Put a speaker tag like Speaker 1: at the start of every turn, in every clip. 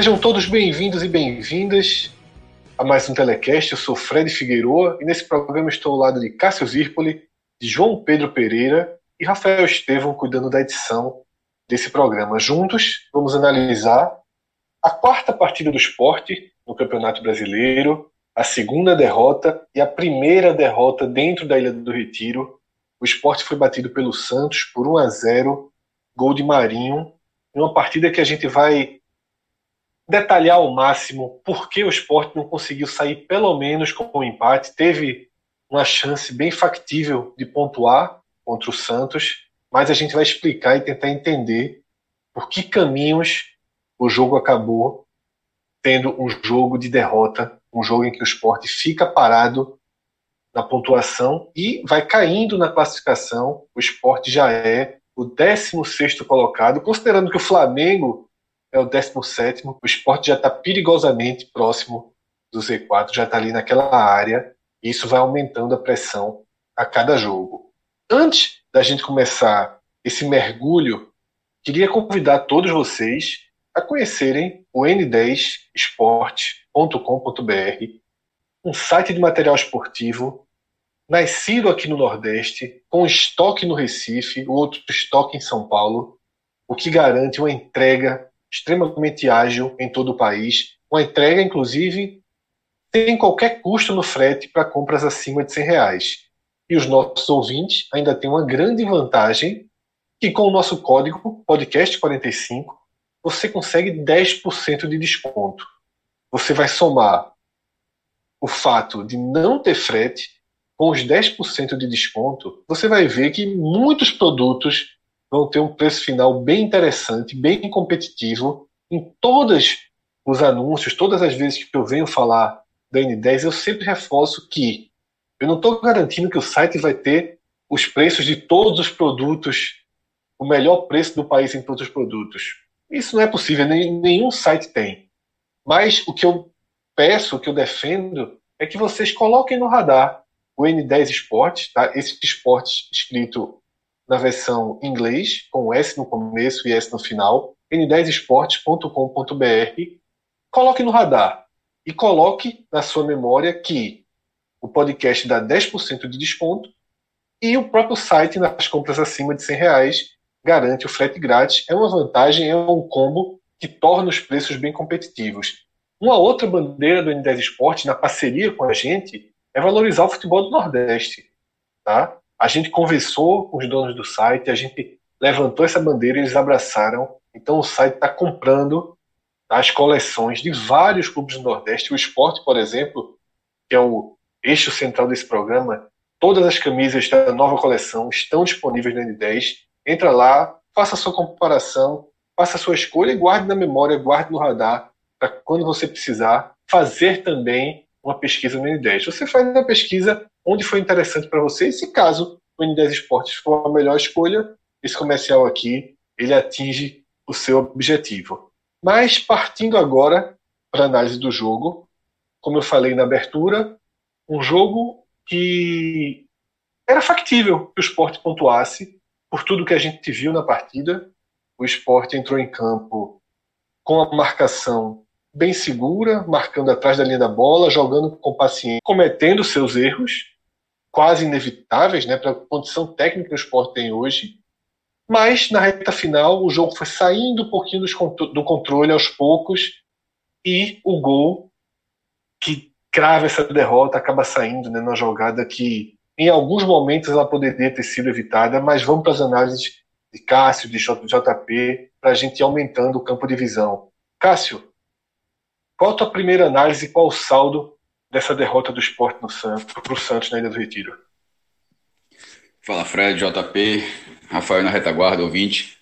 Speaker 1: Sejam todos bem-vindos e bem-vindas a mais um Telecast. Eu sou Fred Figueiroa e nesse programa estou ao lado de Cássio Zirpoli, de João Pedro Pereira e Rafael Estevam cuidando da edição desse programa. Juntos vamos analisar a quarta partida do esporte no Campeonato Brasileiro, a segunda derrota e a primeira derrota dentro da Ilha do Retiro. O esporte foi batido pelo Santos por 1 a 0, gol de Marinho, em uma partida que a gente vai detalhar ao máximo por que o esporte não conseguiu sair pelo menos com o um empate. Teve uma chance bem factível de pontuar contra o Santos, mas a gente vai explicar e tentar entender por que caminhos o jogo acabou tendo um jogo de derrota, um jogo em que o esporte fica parado na pontuação e vai caindo na classificação. O esporte já é o 16 colocado, considerando que o Flamengo é o 17. O esporte já está perigosamente próximo do Z4, já está ali naquela área. E isso vai aumentando a pressão a cada jogo. Antes da gente começar esse mergulho, queria convidar todos vocês a conhecerem o n10esporte.com.br, um site de material esportivo nascido aqui no Nordeste, com estoque no Recife, o outro estoque em São Paulo, o que garante uma entrega extremamente ágil em todo o país, uma entrega, inclusive, sem qualquer custo no frete para compras acima de 100 reais. E os nossos ouvintes ainda têm uma grande vantagem, que com o nosso código podcast45 você consegue 10% de desconto. Você vai somar o fato de não ter frete com os 10% de desconto, você vai ver que muitos produtos vão ter um preço final bem interessante, bem competitivo. Em todos os anúncios, todas as vezes que eu venho falar da N10, eu sempre reforço que eu não estou garantindo que o site vai ter os preços de todos os produtos, o melhor preço do país em todos os produtos. Isso não é possível, nenhum site tem. Mas o que eu peço, o que eu defendo, é que vocês coloquem no radar o N10 Esportes, tá? esse esporte escrito na versão inglês, com S no começo e S no final, n10esportes.com.br. Coloque no radar e coloque na sua memória que o podcast dá 10% de desconto e o próprio site, nas compras acima de 100 reais, garante o frete grátis. É uma vantagem, é um combo que torna os preços bem competitivos. Uma outra bandeira do N10 Esporte, na parceria com a gente, é valorizar o futebol do Nordeste. Tá? A gente conversou com os donos do site, a gente levantou essa bandeira eles abraçaram. Então o site está comprando as coleções de vários clubes do Nordeste. O esporte, por exemplo, que é o eixo central desse programa, todas as camisas da nova coleção estão disponíveis no N10. Entra lá, faça a sua comparação, faça a sua escolha e guarde na memória, guarde no radar, para quando você precisar fazer também uma pesquisa no N10. Você faz a pesquisa onde foi interessante para você e se caso o N10 Esportes for a melhor escolha, esse comercial aqui ele atinge o seu objetivo. Mas partindo agora para a análise do jogo, como eu falei na abertura, um jogo que era factível que o esporte pontuasse por tudo que a gente viu na partida. O esporte entrou em campo com a marcação bem segura, marcando atrás da linha da bola, jogando com paciência, cometendo seus erros, quase inevitáveis, né, para a condição técnica que o esporte tem hoje. Mas na reta final o jogo foi saindo um pouquinho do controle aos poucos e o gol que crava essa derrota acaba saindo né, na jogada que em alguns momentos ela poderia ter sido evitada, mas vamos para as análises de Cássio, de JP, para a gente ir aumentando o campo de visão. Cássio, qual a tua primeira análise qual o saldo dessa derrota do esporte para o Santos na Ilha do Retiro?
Speaker 2: Fala Fred, JP, Rafael na retaguarda, ouvinte.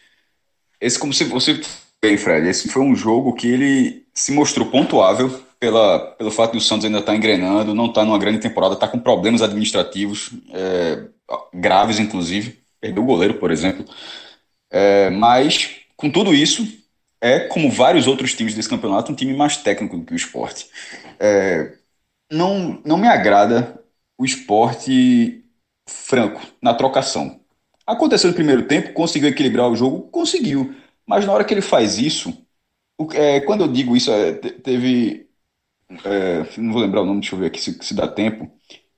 Speaker 2: Esse, como você bem, Fred, esse foi um jogo que ele se mostrou pontuável pela, pelo fato de o Santos ainda estar tá engrenando, não estar tá numa grande temporada, está com problemas administrativos é, graves, inclusive. Perdeu o goleiro, por exemplo. É, mas, com tudo isso, é, como vários outros times desse campeonato, um time mais técnico do que o esporte. É, não, não me agrada o esporte franco na trocação. Aconteceu no primeiro tempo, conseguiu equilibrar o jogo, conseguiu. Mas na hora que ele faz isso, é, quando eu digo isso, é, teve. É, não vou lembrar o nome, deixa eu ver aqui se, se dá tempo.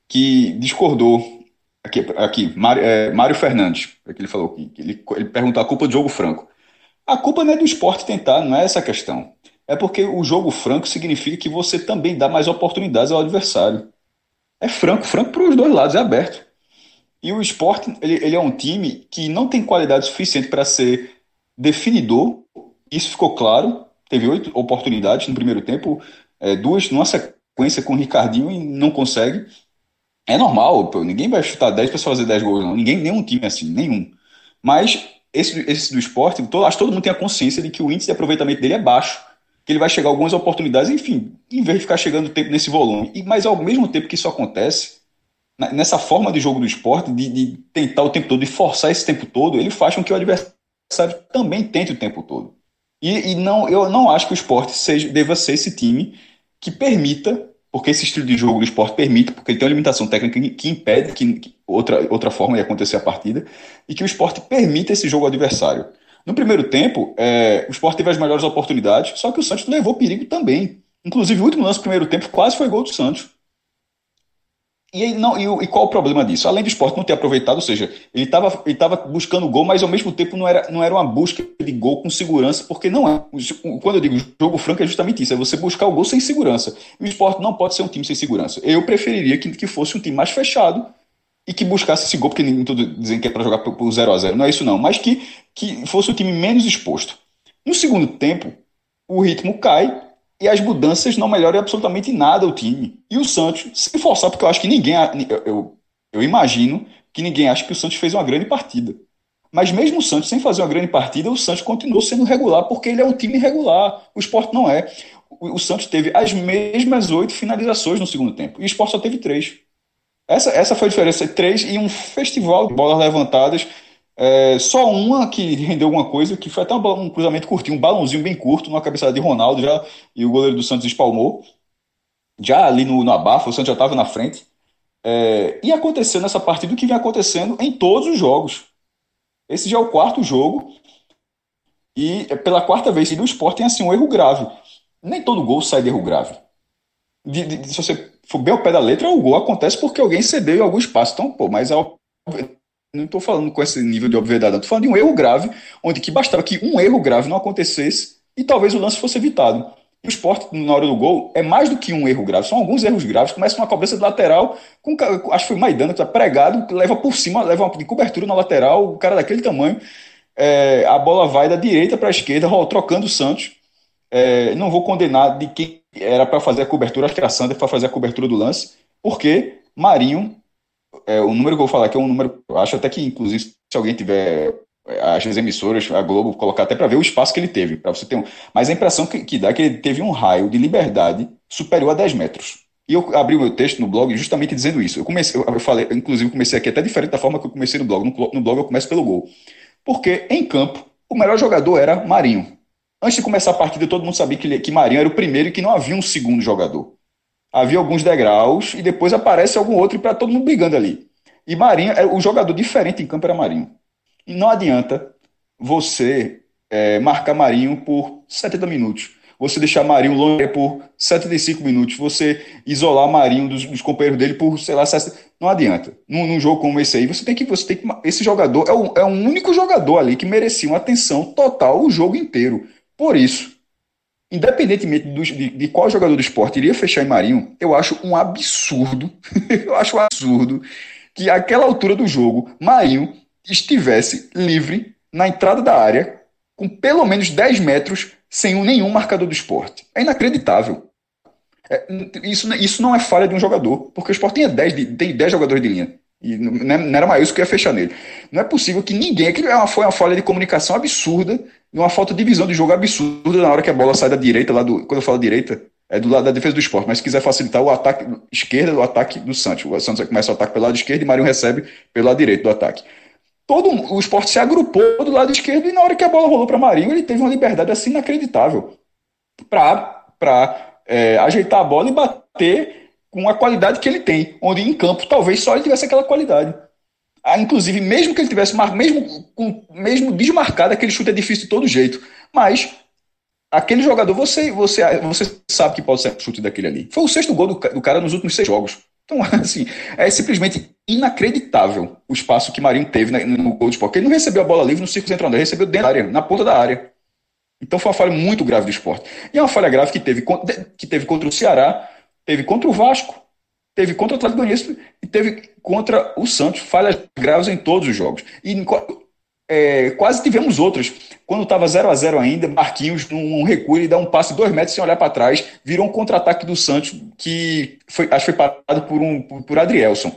Speaker 2: Que discordou. Aqui, aqui Mário, é, Mário Fernandes, é que ele falou que ele, ele perguntou a culpa do jogo franco. A culpa não é do esporte tentar, não é essa a questão. É porque o jogo franco significa que você também dá mais oportunidades ao adversário. É franco, franco para os dois lados, é aberto. E o esporte, ele, ele é um time que não tem qualidade suficiente para ser definidor. Isso ficou claro. Teve oito oportunidades no primeiro tempo, é, duas numa sequência com o Ricardinho e não consegue. É normal, pô, ninguém vai chutar 10 para fazer 10 gols, não. Ninguém, nenhum time é assim, nenhum. Mas esse, esse do esporte, todo, acho que todo mundo tem a consciência de que o índice de aproveitamento dele é baixo. Que ele vai chegar algumas oportunidades, enfim, em vez de ficar chegando tempo nesse volume. E, mas ao mesmo tempo que isso acontece, nessa forma de jogo do esporte, de, de, tentar o tempo todo, de forçar esse tempo todo, ele faz com que o adversário também tente o tempo todo. E, e não, eu não acho que o esporte seja, deva ser esse time que permita, porque esse estilo de jogo do esporte permite, porque ele tem uma limitação técnica que, que impede que, que, outra, outra forma de acontecer a partida, e que o esporte permita esse jogo adversário. No primeiro tempo, é, o esporte teve as melhores oportunidades, só que o Santos levou perigo também. Inclusive, o último lance do primeiro tempo quase foi gol do Santos. E, não, e, e, qual o problema disso? Além do esporte não ter aproveitado, ou seja, ele estava ele tava buscando gol, mas ao mesmo tempo não era, não era uma busca de gol com segurança, porque não é. Quando eu digo jogo franco, é justamente isso: é você buscar o gol sem segurança. E o esporte não pode ser um time sem segurança. Eu preferiria que, que fosse um time mais fechado e que buscasse esse gol, porque nem tudo dizem que é para jogar por 0 a 0 não é isso não, mas que, que fosse o time menos exposto. No segundo tempo, o ritmo cai e as mudanças não melhoram absolutamente nada o time. E o Santos, se forçar, porque eu acho que ninguém, eu, eu imagino que ninguém acha que o Santos fez uma grande partida. Mas mesmo o Santos sem fazer uma grande partida, o Santos continuou sendo regular, porque ele é um time regular. O esporte não é. O, o Santos teve as mesmas oito finalizações no segundo tempo. E o esporte só teve três. Essa, essa foi a diferença. Três e um festival de bolas levantadas é, só uma que rendeu alguma coisa, que foi até um, um, cruzamento curtinho, um balãozinho bem curto, numa cabeçada de Ronaldo já, e o goleiro do Santos espalmou. Já ali no, no abafa, o Santos já estava na frente. É, e aconteceu nessa partida o que vem acontecendo em todos os jogos. Esse já é o quarto jogo, e é pela quarta vez o esporte tem assim, um erro grave. Nem todo gol sai de erro grave. De, de, se você for bem ao pé da letra, o gol acontece porque alguém cedeu em algum espaço. Então, pô, mas é não estou falando com esse nível de obviedade, estou falando de um erro grave, onde que bastava que um erro grave não acontecesse e talvez o lance fosse evitado. O esporte, na hora do gol, é mais do que um erro grave, são alguns erros graves. Começa com uma cobrança de lateral, com, acho que foi Maidana que está pregado, leva por cima, leva uma cobertura na lateral, o cara daquele tamanho. É, a bola vai da direita para a esquerda, trocando o Santos. É, não vou condenar de quem era para fazer a cobertura, acho que era Sander para fazer a cobertura do lance, porque Marinho é, o número que eu vou falar aqui é um número, eu acho até que, inclusive, se alguém tiver as emissoras, a Globo, colocar até para ver o espaço que ele teve, para você ter um. Mas a impressão que, que dá é que ele teve um raio de liberdade superior a 10 metros. E eu abri o meu texto no blog justamente dizendo isso. Eu comecei, eu falei, inclusive, comecei aqui até diferente da forma que eu comecei no blog. No, no blog eu começo pelo gol. Porque em campo, o melhor jogador era Marinho. Antes de começar a partida, todo mundo sabia que, que Marinho era o primeiro e que não havia um segundo jogador havia alguns degraus e depois aparece algum outro para todo mundo brigando ali. E Marinho, é, o jogador diferente em campo era Marinho. E não adianta você é, marcar Marinho por 70 minutos. Você deixar Marinho longe por 75 minutos. Você isolar Marinho dos, dos companheiros dele por, sei lá, 60. Não adianta. Num, num, jogo como esse aí, você tem que. Você tem que esse jogador é o, é o único jogador ali que merecia uma atenção total o jogo inteiro. Por isso, independentemente do, de, de, qual jogador do esporte iria fechar em Marinho, eu acho um absurdo, eu acho um absurdo que àquela altura do jogo, Marinho estivesse livre na entrada da área, com pelo menos 10 metros, sem nenhum marcador do esporte. É inacreditável. É, isso, isso não é falha de um jogador, porque o esporte tem 10, tem 10 jogadores de linha. E não, não era mais isso que ia fechar nele. Não é possível que ninguém. Aquilo é foi uma falha de comunicação absurda, uma falta de visão de jogo absurda na hora que a bola sai da direita, lá do. Quando eu falo direita, é do lado da defesa do esporte. Mas se quiser facilitar o ataque esquerda do ataque do Santos. O Santos começa o ataque pelo lado esquerdo e Marinho recebe pelo lado direito do ataque. Todo o esporte se agrupou do lado esquerdo e na hora que a bola rolou para Marinho, ele teve uma liberdade assim inacreditável para é, ajeitar a bola e bater com a qualidade que ele tem, onde em campo talvez só ele tivesse aquela qualidade. Ah, inclusive, mesmo que ele tivesse, mesmo, com, mesmo desmarcado, aquele chute é difícil de todo jeito. Mas aquele jogador, você, você, você sabe que pode ser o chute daquele ali. Foi o sexto gol do, do cara nos últimos seis jogos. Então, assim, é simplesmente inacreditável o espaço que Marinho teve no gol do esporte. Ele não recebeu a bola livre no círculo central, ele recebeu dentro da área, na ponta da área. Então foi uma falha muito grave do esporte. E é uma falha grave que teve, que teve contra o Ceará, Teve contra o Vasco, teve contra o Atlético Goianiense e teve contra o Santos. Falhas graves em todos os jogos. E é, quase tivemos outras. Quando estava 0 a 0 ainda, Marquinhos, num recuo, ele dá um passe dois metros sem olhar para trás, virou um contra-ataque do Santos, que foi, acho que foi parado por, um, por, por Adrielson.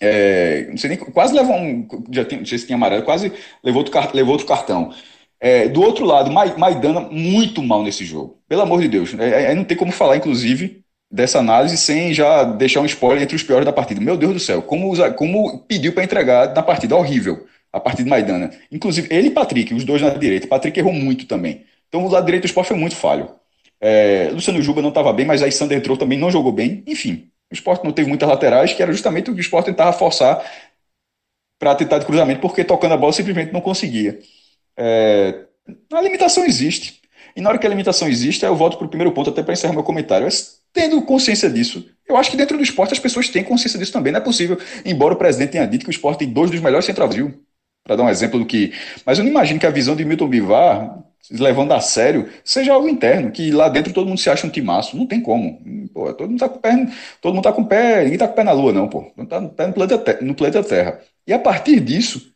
Speaker 2: É, não sei nem, quase levou um. Já sei se tinha amarelo, quase levou outro, levou outro cartão. É, do outro lado, Maidana muito mal nesse jogo. Pelo amor de Deus. É, é, não tem como falar, inclusive, dessa análise sem já deixar um spoiler entre os piores da partida. Meu Deus do céu, como, como pediu para entregar na partida, horrível, a partida de Maidana. Inclusive, ele e Patrick, os dois na direita. Patrick errou muito também. Então, o lado direito do esporte foi muito falho. É, Luciano Juba não estava bem, mas aí Sander entrou também, não jogou bem. Enfim, o esporte não teve muitas laterais, que era justamente o que o esporte tentava forçar para tentar de cruzamento, porque tocando a bola simplesmente não conseguia. É, a limitação existe. E na hora que a limitação existe, eu volto para o primeiro ponto, até para encerrar meu comentário. Tendo consciência disso. Eu acho que dentro do esporte as pessoas têm consciência disso também. Não é possível, embora o presidente tenha dito que o esporte tem dois dos melhores centroavantes, para dar um exemplo do que. Mas eu não imagino que a visão de Milton Bivar, levando a sério, seja algo interno, que lá dentro todo mundo se acha um timaço. Não tem como. Pô, todo mundo tá com pé, todo mundo tá com pé, ninguém tá com pé na lua, não, pô. Não tá no pé no planeta, no planeta Terra. E a partir disso,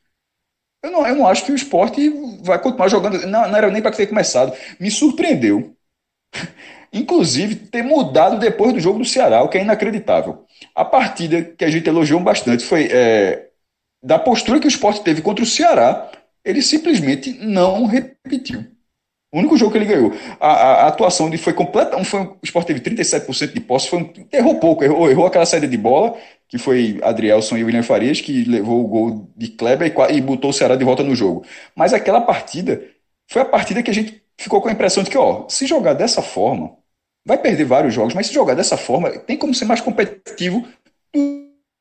Speaker 2: eu não, eu não acho que o esporte vai continuar jogando. Não, não era nem para ter começado. Me surpreendeu inclusive ter mudado depois do jogo do Ceará, o que é inacreditável. A partida que a gente elogiou bastante foi é, da postura que o esporte teve contra o Ceará, ele simplesmente não repetiu. O único jogo que ele ganhou. A, a, a atuação dele foi completa. Foi, o Sport teve 37% de posse, foi um, errou pouco, errou, errou aquela saída de bola, que foi Adrielson e William Farias, que levou o gol de Kleber e, e botou o Ceará de volta no jogo. Mas aquela partida foi a partida que a gente ficou com a impressão de que, ó, se jogar dessa forma, vai perder vários jogos, mas se jogar dessa forma, tem como ser mais competitivo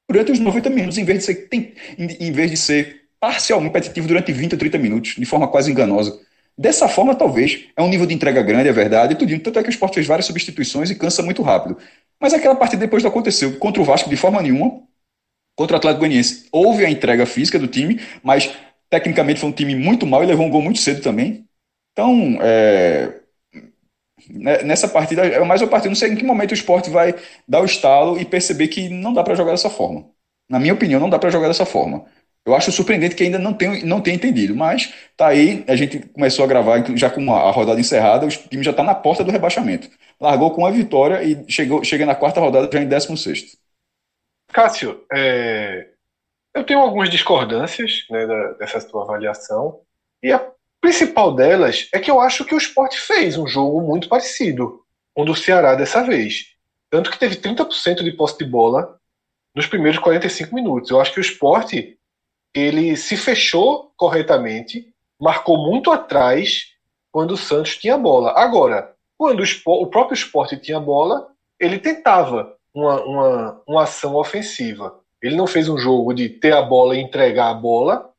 Speaker 2: durante os 90 minutos, em vez de ser, tem, em vez de ser parcialmente competitivo durante 20 ou 30 minutos, de forma quase enganosa. Dessa forma, talvez, é um nível de entrega grande, é verdade, tudo, tanto é que o Sport fez várias substituições e cansa muito rápido. Mas aquela partida depois não aconteceu. Contra o Vasco, de forma nenhuma. Contra o Atlético Goianiense, houve a entrega física do time, mas tecnicamente foi um time muito mal e levou um gol muito cedo também. Então, é, nessa partida, é mais uma partida, não sei em que momento o esporte vai dar o estalo e perceber que não dá para jogar dessa forma. Na minha opinião, não dá para jogar dessa forma. Eu acho surpreendente que ainda não tenha, não tenha entendido, mas tá aí, a gente começou a gravar já com a rodada encerrada, o time já está na porta do rebaixamento. Largou com a vitória e chegou, chega na quarta rodada já em 16
Speaker 1: Cássio, é... eu tenho algumas discordâncias né, dessa tua avaliação, e a principal delas é que eu acho que o esporte fez um jogo muito parecido com o do Ceará dessa vez. Tanto que teve 30% de posse de bola nos primeiros 45 minutos. Eu acho que o esporte ele se fechou corretamente, marcou muito atrás quando o Santos tinha bola. Agora, quando o, o próprio esporte tinha bola, ele tentava uma, uma, uma ação ofensiva. Ele não fez um jogo de ter a bola e entregar a bola,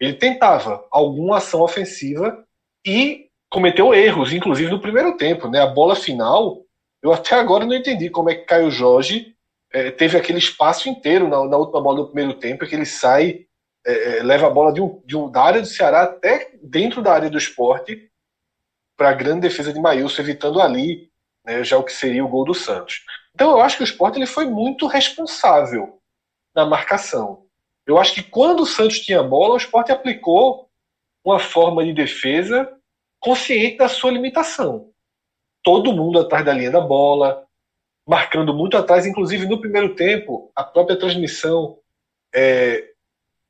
Speaker 1: ele tentava alguma ação ofensiva e cometeu erros, inclusive no primeiro tempo. Né? A bola final, eu até agora não entendi como é que Caio Jorge é, teve aquele espaço inteiro na, na, última bola do primeiro tempo, que ele sai, é, é, leva a bola de um, de um, da área do Ceará até dentro da área do esporte para a grande defesa de Maílson, evitando ali né, já o que seria o gol do Santos. Então eu acho que o esporte ele foi muito responsável na marcação. Eu acho que quando o Santos tinha bola, o esporte aplicou uma forma de defesa consciente da sua limitação. Todo mundo atrás da linha da bola, marcando muito atrás, inclusive no primeiro tempo, a própria transmissão é,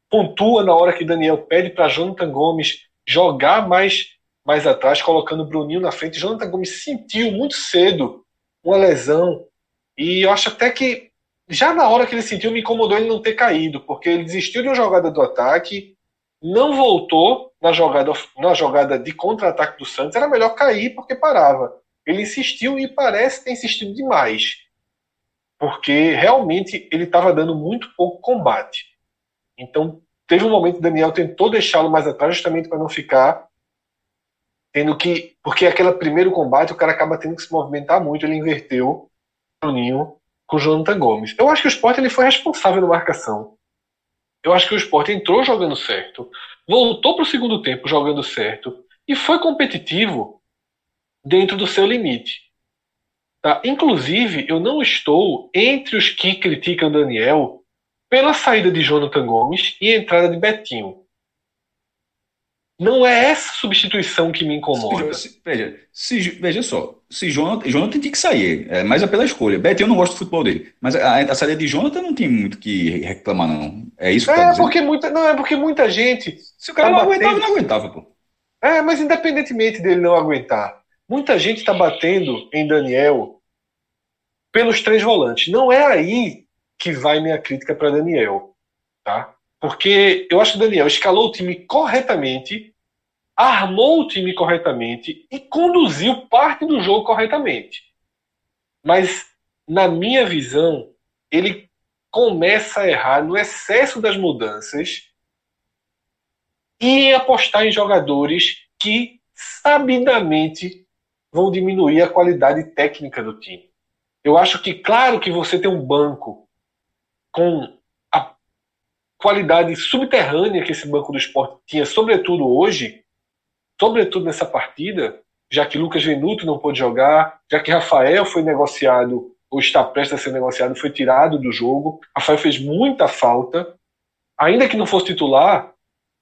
Speaker 1: pontua na hora que Daniel pede para Jonathan Gomes jogar mais, mais atrás, colocando o Bruninho na frente. Jonathan Gomes sentiu muito cedo uma lesão e eu acho até que já na hora que ele sentiu me incomodou ele não ter caído, porque ele desistiu de uma jogada do ataque, não voltou na jogada, na jogada de contra-ataque do Santos, era melhor cair porque parava. Ele insistiu e parece ter insistido demais, porque realmente ele estava dando muito pouco combate. Então, teve um momento que Daniel tentou deixá-lo mais atrás, justamente para não ficar tendo que. Porque aquele primeiro combate, o cara acaba tendo que se movimentar muito, ele inverteu o Ninho com o Jonathan Gomes. Eu acho que o Sport ele foi responsável na marcação. Eu acho que o Sport entrou jogando certo, voltou para o segundo tempo jogando certo e foi competitivo dentro do seu limite. Tá? Inclusive, eu não estou entre os que criticam Daniel pela saída de Jonathan Gomes e entrada de Betinho. Não é essa substituição que me incomoda.
Speaker 2: Se, veja, se, veja só, se Jonathan, Jonathan tem que sair, é, mas é pela escolha. Betinho eu não gosto do futebol dele, mas a, a saída de Jonathan não tem muito que reclamar, não. É isso que
Speaker 1: é, tá porque muita, Não, é porque muita gente.
Speaker 2: Se o cara tá não batendo... aguentava, não aguentava, pô.
Speaker 1: É, mas independentemente dele não aguentar, muita gente está batendo em Daniel pelos três volantes. Não é aí que vai minha crítica para Daniel, tá? Porque eu acho que o Daniel escalou o time corretamente, armou o time corretamente e conduziu parte do jogo corretamente. Mas, na minha visão, ele começa a errar no excesso das mudanças e apostar em jogadores que sabidamente vão diminuir a qualidade técnica do time. Eu acho que, claro que você tem um banco com a qualidade subterrânea que esse Banco do Esporte tinha, sobretudo hoje, sobretudo nessa partida, já que Lucas Venuto não pôde jogar, já que Rafael foi negociado ou está prestes a ser negociado, foi tirado do jogo. Rafael fez muita falta. Ainda que não fosse titular,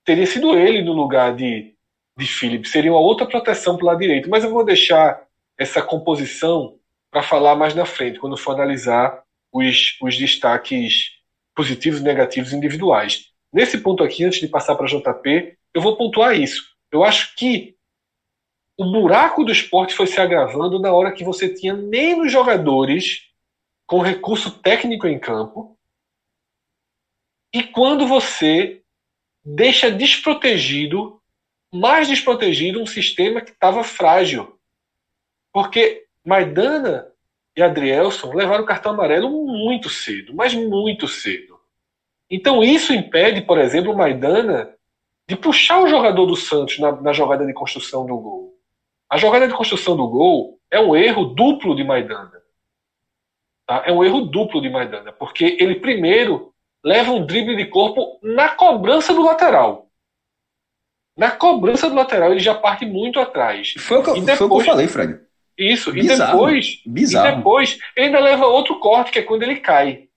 Speaker 1: teria sido ele no lugar de, de Felipe. Seria uma outra proteção para o lado direito. Mas eu vou deixar essa composição para falar mais na frente, quando for analisar os, os destaques positivos e negativos individuais. Nesse ponto aqui, antes de passar para JP, eu vou pontuar isso. Eu acho que o buraco do esporte foi se agravando na hora que você tinha menos jogadores com recurso técnico em campo e quando você deixa desprotegido, mais desprotegido, um sistema que estava frágil. Porque Maidana e Adrielson levaram o cartão amarelo muito cedo, mas muito cedo. Então isso impede, por exemplo, Maidana de puxar o jogador do Santos na, na, jogada de construção do gol. A jogada de construção do gol é um erro duplo de Maidana. Tá? É um erro duplo de Maidana, porque ele primeiro leva um drible de corpo na cobrança do lateral. Na cobrança do lateral ele já parte muito atrás.
Speaker 2: Foi o que, depois, foi o que eu falei, Fred.
Speaker 1: Isso. Bizarro. E depois, Bizarro. e depois ele ainda leva outro corte, que é quando ele cai.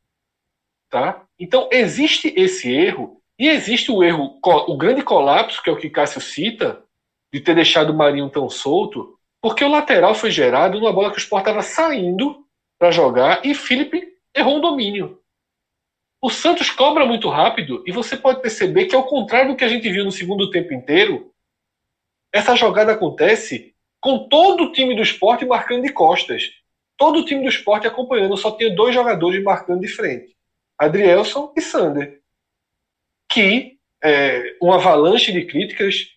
Speaker 1: Tá? Então existe esse erro e existe o erro, o grande colapso, que é o que Cássio cita, de ter deixado o Marinho tão solto, porque o lateral foi gerado numa bola que o Sport estava saindo para jogar e Felipe errou um domínio. O Santos cobra muito rápido e você pode perceber que, ao contrário do que a gente viu no segundo tempo inteiro, essa jogada acontece com todo o time do esporte marcando de costas. Todo o time do esporte acompanhando, só tinha dois jogadores marcando de frente: Adrielson e Sander. Que é, uma avalanche de críticas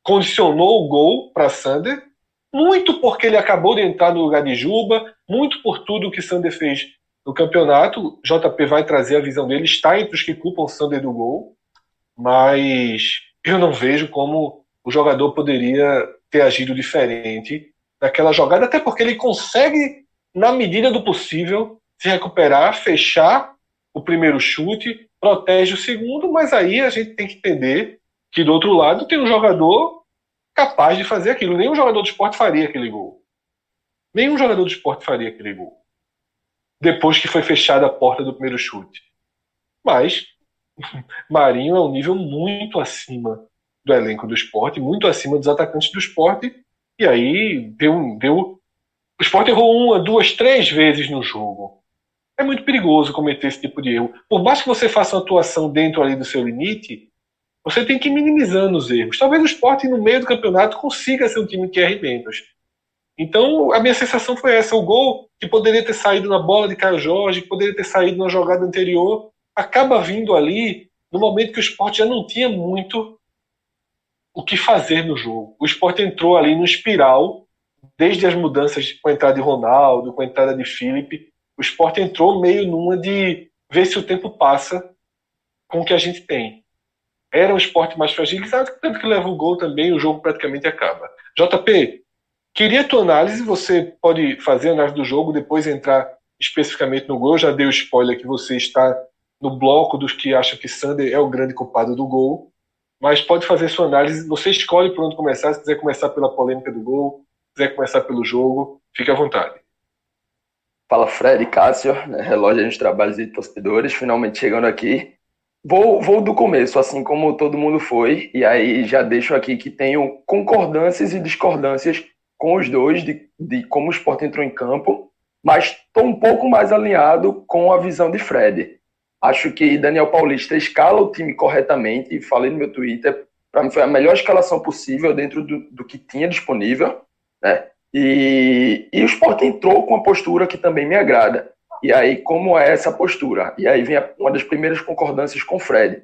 Speaker 1: condicionou o gol para Sander, muito porque ele acabou de entrar no lugar de Juba, muito por tudo que Sander fez no campeonato. JP vai trazer a visão dele, está entre os que culpam Sander do gol, mas eu não vejo como o jogador poderia ter agido diferente naquela jogada, até porque ele consegue, na medida do possível, se recuperar, fechar o primeiro chute, protege o segundo, mas aí a gente tem que entender que do outro lado tem um jogador capaz de fazer aquilo. Nenhum jogador de esporte faria aquele gol. Nenhum jogador de esporte faria aquele gol. Depois que foi fechada a porta do primeiro chute. Mas Marinho é um nível muito acima do elenco do esporte, muito acima dos atacantes do esporte, e aí deu, deu. O esporte errou uma, duas, três vezes no jogo. É muito perigoso cometer esse tipo de erro. Por mais que você faça uma atuação dentro ali do seu limite, você tem que ir minimizando os erros. Talvez o esporte, no meio do campeonato, consiga ser um time que erre menos. Então, a minha sensação foi essa. O gol que poderia ter saído na bola de Caio Jorge, que poderia ter saído na jogada anterior, acaba vindo ali no momento que o esporte já não tinha muito o que fazer no jogo. O esporte entrou ali no espiral, desde as mudanças com a entrada de Ronaldo, com a entrada de Felipe. O esporte entrou meio numa de ver se o tempo passa com o que a gente tem. Era um esporte mais fragilizado, tanto que leva o gol também, o jogo praticamente acaba. JP, Queria a tua análise, você pode fazer a análise do jogo, depois entrar especificamente no gol. Eu já dei o spoiler que você está no bloco dos que acham que Sander é o grande culpado do gol. Mas pode fazer sua análise. Você escolhe por onde começar. Se quiser começar pela polêmica do gol, se quiser começar pelo jogo, fique à vontade.
Speaker 3: Fala Fred, Cássio, né, relógio dos trabalhos e torcedores, finalmente chegando aqui. Vou, vou do começo, assim como todo mundo foi, e aí já deixo aqui que tenho concordâncias e discordâncias com os dois de, de como o esporte entrou em campo, mas estou um pouco mais alinhado com a visão de Fred. Acho que Daniel Paulista escala o time corretamente, e falei no meu Twitter, para mim foi a melhor escalação possível dentro do, do que tinha disponível, né? E, e o Sport entrou com uma postura que também me agrada. E aí, como é essa postura? E aí vem uma das primeiras concordâncias com o Fred.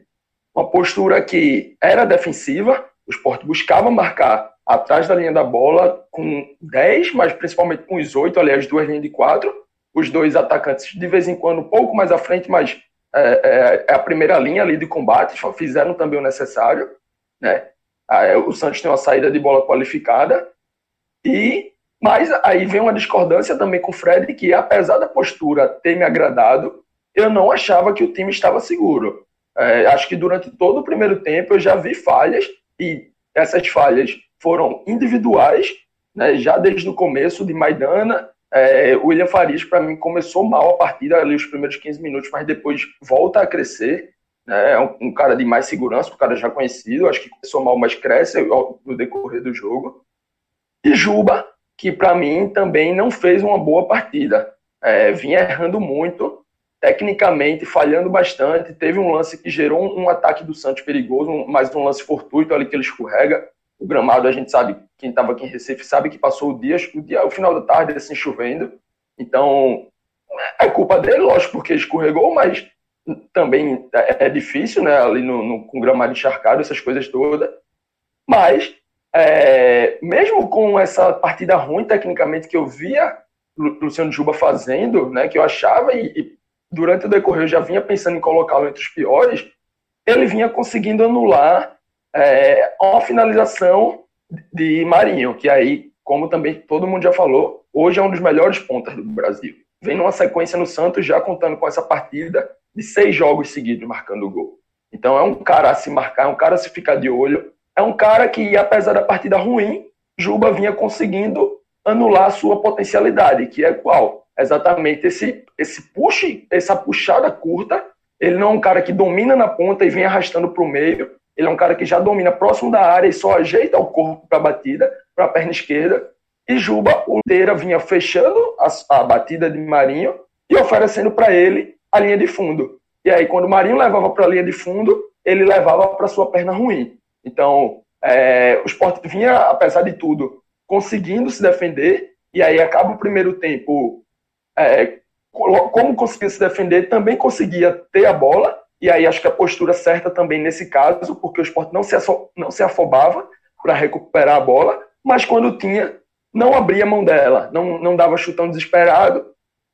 Speaker 3: Uma postura que era defensiva, o Sport buscava marcar atrás da linha da bola com 10, mas principalmente com os 8, aliás, duas linhas de quatro. Os dois atacantes, de vez em quando, um pouco mais à frente, mas é, é, é a primeira linha ali de combate, fizeram também o necessário. Né? O Santos tem uma saída de bola qualificada. E mas aí vem uma discordância também com o Fred, que apesar da postura ter me agradado, eu não achava que o time estava seguro. É, acho que durante todo o primeiro tempo eu já vi falhas, e essas falhas foram individuais, né, já desde o começo de Maidana. É, o William Farias, para mim, começou mal a partida ali os primeiros 15 minutos, mas depois volta a crescer. Né, é um, um, cara de mais segurança, um cara já conhecido. Acho que começou mal, mas cresce no decorrer do jogo. E Juba, que para mim também não fez uma boa partida. É, vinha errando muito, tecnicamente falhando bastante. Teve um lance que gerou um, um ataque do Santos perigoso, um, mais um lance fortuito ali que ele escorrega. O gramado, a gente sabe, quem estava aqui em Recife sabe que passou o dia, o dia, o final da tarde, assim, chovendo. Então, é culpa dele, lógico, porque escorregou, mas também é, é difícil, né? Ali no, no, com gramado encharcado, essas coisas todas. Mas, é, mesmo com essa partida ruim, tecnicamente, que eu via Luciano Juba fazendo, né? Que eu achava, e, e durante o decorrer eu já vinha pensando em colocá-lo entre os piores, ele vinha conseguindo anular é, uma finalização de Marinho, que aí, como também todo mundo já falou, hoje é um dos melhores pontas do Brasil. Vem numa sequência no Santos já contando com essa partida de seis jogos seguidos marcando gol. Então é um cara a se marcar, é um cara a se ficar de olho, é um cara que, apesar da partida ruim, Juba vinha conseguindo anular a sua potencialidade, que é qual? Exatamente esse, esse push, essa puxada curta. Ele não é um cara que domina na ponta e vem arrastando para o meio. Ele é um cara que já domina próximo da área e só ajeita o corpo para a batida, para a perna esquerda. E Juba Ulteira vinha fechando a, a batida de Marinho e oferecendo para ele a linha de fundo. E aí, quando o Marinho levava para a linha de fundo, ele levava para sua perna ruim. Então, é, o esporte vinha, apesar de tudo, conseguindo se defender. E aí acaba o primeiro tempo. É, como conseguia se defender, também conseguia ter a bola e aí acho que a postura certa também nesse caso, porque o esporte não se, não se afobava para recuperar a bola, mas quando tinha, não abria a mão dela, não, não dava chutão desesperado,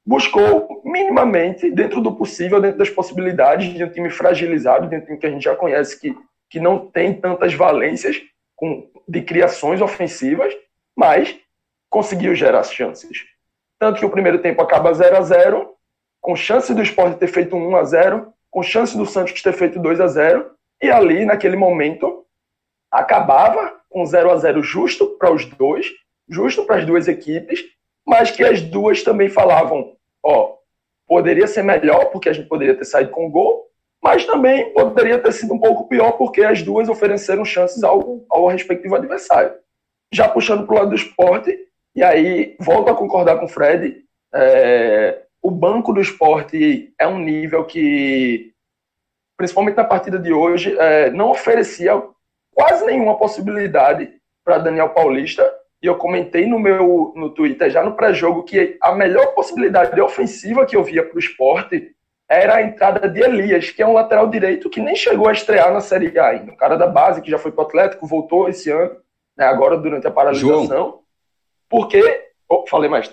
Speaker 3: buscou minimamente, dentro do possível, dentro das possibilidades de um time fragilizado, de um time que a gente já conhece que, que não tem tantas valências com, de criações ofensivas, mas conseguiu gerar chances. Tanto que o primeiro tempo acaba 0 a 0 com chance do esporte ter feito um 1 a 0 com chance do Santos ter feito 2 a 0 e ali, naquele momento, acabava com 0 a 0 justo para os dois, justo para as duas equipes, mas que as duas também falavam, ó, poderia ser melhor, porque a gente poderia ter saído com gol, mas também poderia ter sido um pouco pior porque as duas ofereceram chances ao, ao respectivo adversário. Já puxando para o lado do esporte, e aí volto a concordar com o Fred, é, o banco do esporte é um nível que, principalmente na partida de hoje, é, não oferecia quase nenhuma possibilidade para Daniel Paulista. E eu comentei no meu no Twitter já no pré-jogo que a melhor possibilidade ofensiva que eu via para o esporte era a entrada de Elias, que é um lateral direito que nem chegou a estrear na Série A ainda. Um cara da base que já foi para o Atlético, voltou esse ano, né, agora durante a paralisação. João. Porque. Oh, falei mais.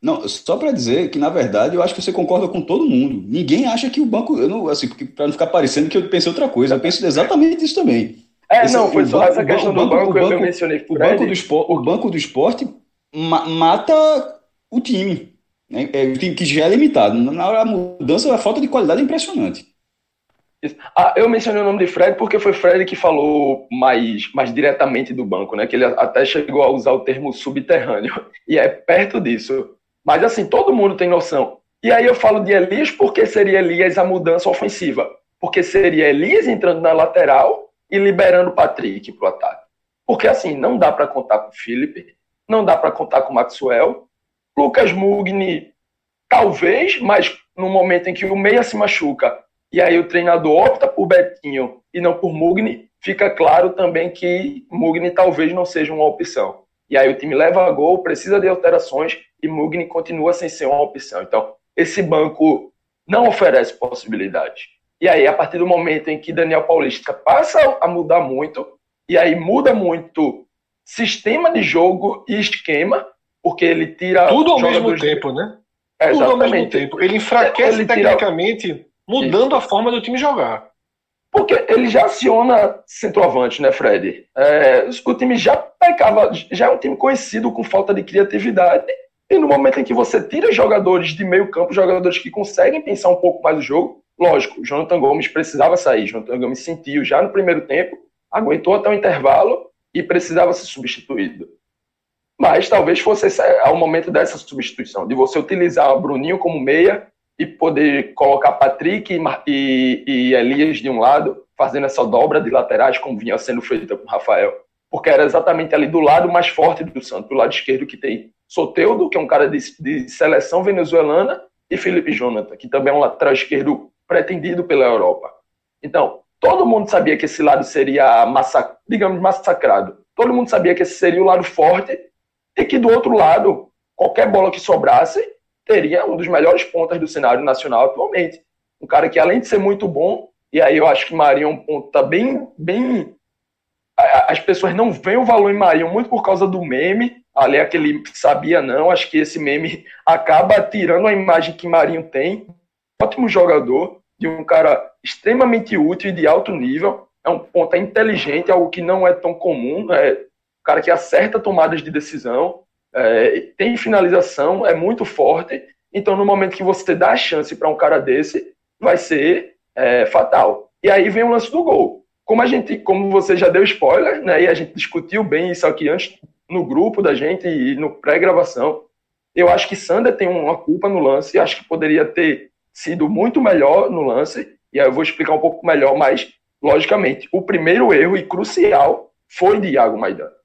Speaker 2: Não, só para dizer que, na verdade, eu acho que você concorda com todo mundo. Ninguém acha que o banco. Eu não, assim, para não ficar parecendo que eu pensei outra coisa. Eu penso exatamente isso também.
Speaker 3: É, Esse, não, foi só banco, essa questão do banco, banco, eu mencionei.
Speaker 2: O banco, do esporte, o banco do esporte mata o time. É um time que já é limitado. Na hora da mudança, a falta de qualidade é impressionante.
Speaker 3: Ah, eu mencionei o nome de Fred porque foi Fred que falou mais, mais diretamente do banco, né? Que ele até chegou a usar o termo subterrâneo. E é perto disso. Mas assim, todo mundo tem noção. E aí eu falo de Elias porque seria Elias a mudança ofensiva. Porque seria Elias entrando na lateral e liberando o Patrick para o ataque. Porque assim, não dá para contar com o Felipe, não dá para contar com o Maxwell. Lucas Mugni, talvez, mas no momento em que o meia se machuca e aí o treinador opta por Betinho e não por Mugni, fica claro também que Mugni talvez não seja uma opção. E aí o time leva a gol, precisa de alterações e Mugni continua sem ser uma opção. Então, esse banco não oferece possibilidades. E aí, a partir do momento em que Daniel Paulista passa a mudar muito, e aí muda muito sistema de jogo e esquema, porque ele tira.
Speaker 1: Tudo ao mesmo tempo, né? É, Tudo ao mesmo tempo. Ele enfraquece ele tecnicamente, tira... mudando Isso. a forma do time jogar.
Speaker 3: Porque ele já aciona centroavante, né, Fred? É, o time já pecava, já é um time conhecido com falta de criatividade. E no momento em que você tira jogadores de meio campo, jogadores que conseguem pensar um pouco mais o jogo, lógico, Jonathan Gomes precisava sair. Jonathan Gomes sentiu já no primeiro tempo, aguentou até o intervalo e precisava ser substituído. Mas talvez fosse ao momento dessa substituição, de você utilizar o Bruninho como meia e poder colocar Patrick e, e, e Elias de um lado, fazendo essa dobra de laterais, como vinha sendo feita com Rafael. Porque era exatamente ali do lado mais forte do Santos, do lado esquerdo que tem Soteudo, que é um cara de, de seleção venezuelana, e Felipe Jonathan, que também é um lateral esquerdo pretendido pela Europa. Então, todo mundo sabia que esse lado seria, massac digamos, massacrado. Todo mundo sabia que esse seria o lado forte e que do outro lado, qualquer bola que sobrasse, teria um dos melhores pontas do cenário nacional atualmente. Um cara que, além de ser muito bom, e aí eu acho que Marinho é um ponta bem, bem. As pessoas não veem o valor em Marinho muito por causa do meme. Ali, aquele sabia não. Acho que esse meme acaba tirando a imagem que Marinho tem. Ótimo jogador, de um cara extremamente útil e de alto nível. É um ponta inteligente, algo que não é tão comum. É cara que acerta tomadas de decisão é, tem finalização, é muito forte. Então, no momento que você dá a chance para um cara desse, vai ser é, fatal. E aí vem o lance do gol. Como a gente, como você já deu spoiler, né? E a gente discutiu bem isso aqui antes no grupo da gente e no pré-gravação. Eu acho que Sander tem uma culpa no lance. Acho que poderia ter sido muito melhor no lance. E aí eu vou explicar um pouco melhor, mas logicamente o primeiro erro e crucial foi de Iago Maidana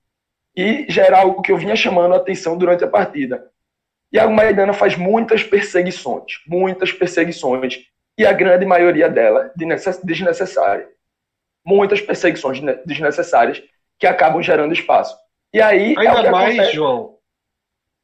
Speaker 3: e já era algo que eu vinha chamando a atenção durante a partida. Iago Maidana faz muitas perseguições, muitas perseguições, e a grande maioria dela desnecessária. Muitas perseguições desnecessárias que acabam gerando espaço. E aí.
Speaker 1: É ainda é mais, acontece... João,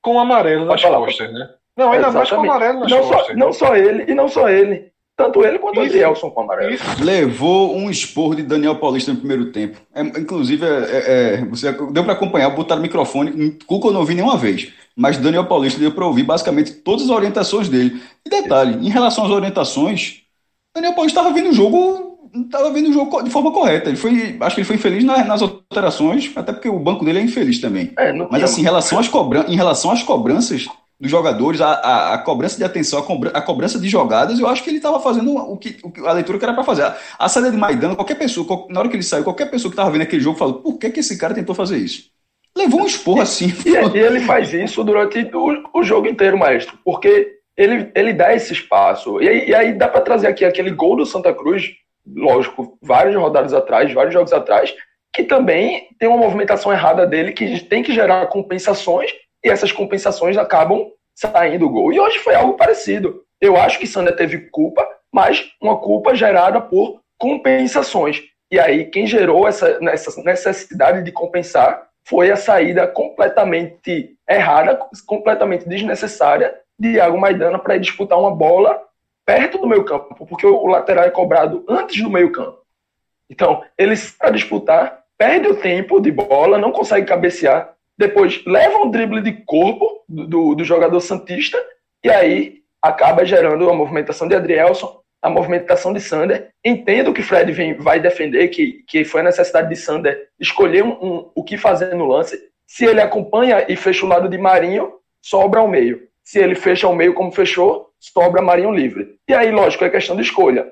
Speaker 1: com o amarelo nas costas, né?
Speaker 3: Não, ainda mais com o amarelo nas não costas. Só, não só ele, e não só ele. Tanto ele quanto o Adielson com amarelo. Isso.
Speaker 2: Levou um esporro de Daniel Paulista no primeiro tempo. É, inclusive, é, é, é você deu para acompanhar, botar o microfone. Cuca eu não ouvi nenhuma vez. Mas Daniel Paulista deu para ouvir basicamente todas as orientações dele. E detalhe, em relação às orientações, Daniel Paulista estava vendo o jogo estava vendo o jogo de forma correta. Ele foi, acho que ele foi infeliz nas, nas alterações, até porque o banco dele é infeliz também. É, Mas assim, em relação às cobran em relação às cobranças, dos jogadores, a, a, a, cobrança de atenção, a, cobra, a, cobrança de jogadas, eu acho que ele estava fazendo o que, o, a leitura que era para fazer. A, a saída de Maidana, qualquer pessoa, na hora que ele saiu, qualquer pessoa que estava vendo aquele jogo falou: por que, que esse cara tentou fazer isso? Levou um esporro assim.
Speaker 3: E, e ele faz isso durante o, o, jogo inteiro, maestro, porque ele, ele dá esse espaço. E aí, e aí dá para trazer aqui aquele gol do Santa Cruz, lógico, várias rodadas atrás, vários jogos atrás, que também tem uma movimentação errada dele que tem que gerar compensações e essas compensações acabam saindo do gol. E hoje foi algo parecido. Eu acho que Sander teve culpa, mas uma culpa gerada por compensações. E aí quem gerou essa, essa necessidade de compensar foi a saída completamente errada, completamente desnecessária de Iago Maidana para disputar uma bola perto do meio campo, porque o lateral é cobrado antes do meio campo. Então, ele para disputar, perde o tempo de bola, não consegue cabecear, depois leva um drible de corpo do, do jogador Santista, e aí acaba gerando a movimentação de Adrielson, a movimentação de Sander. Entendo que Fred vem, vai defender que, que foi a necessidade de Sander escolher um, um, o que fazer no lance. Se ele acompanha e fecha o lado de Marinho, sobra ao meio. Se ele fecha ao meio como fechou, sobra Marinho livre. E aí, lógico, é questão de escolha.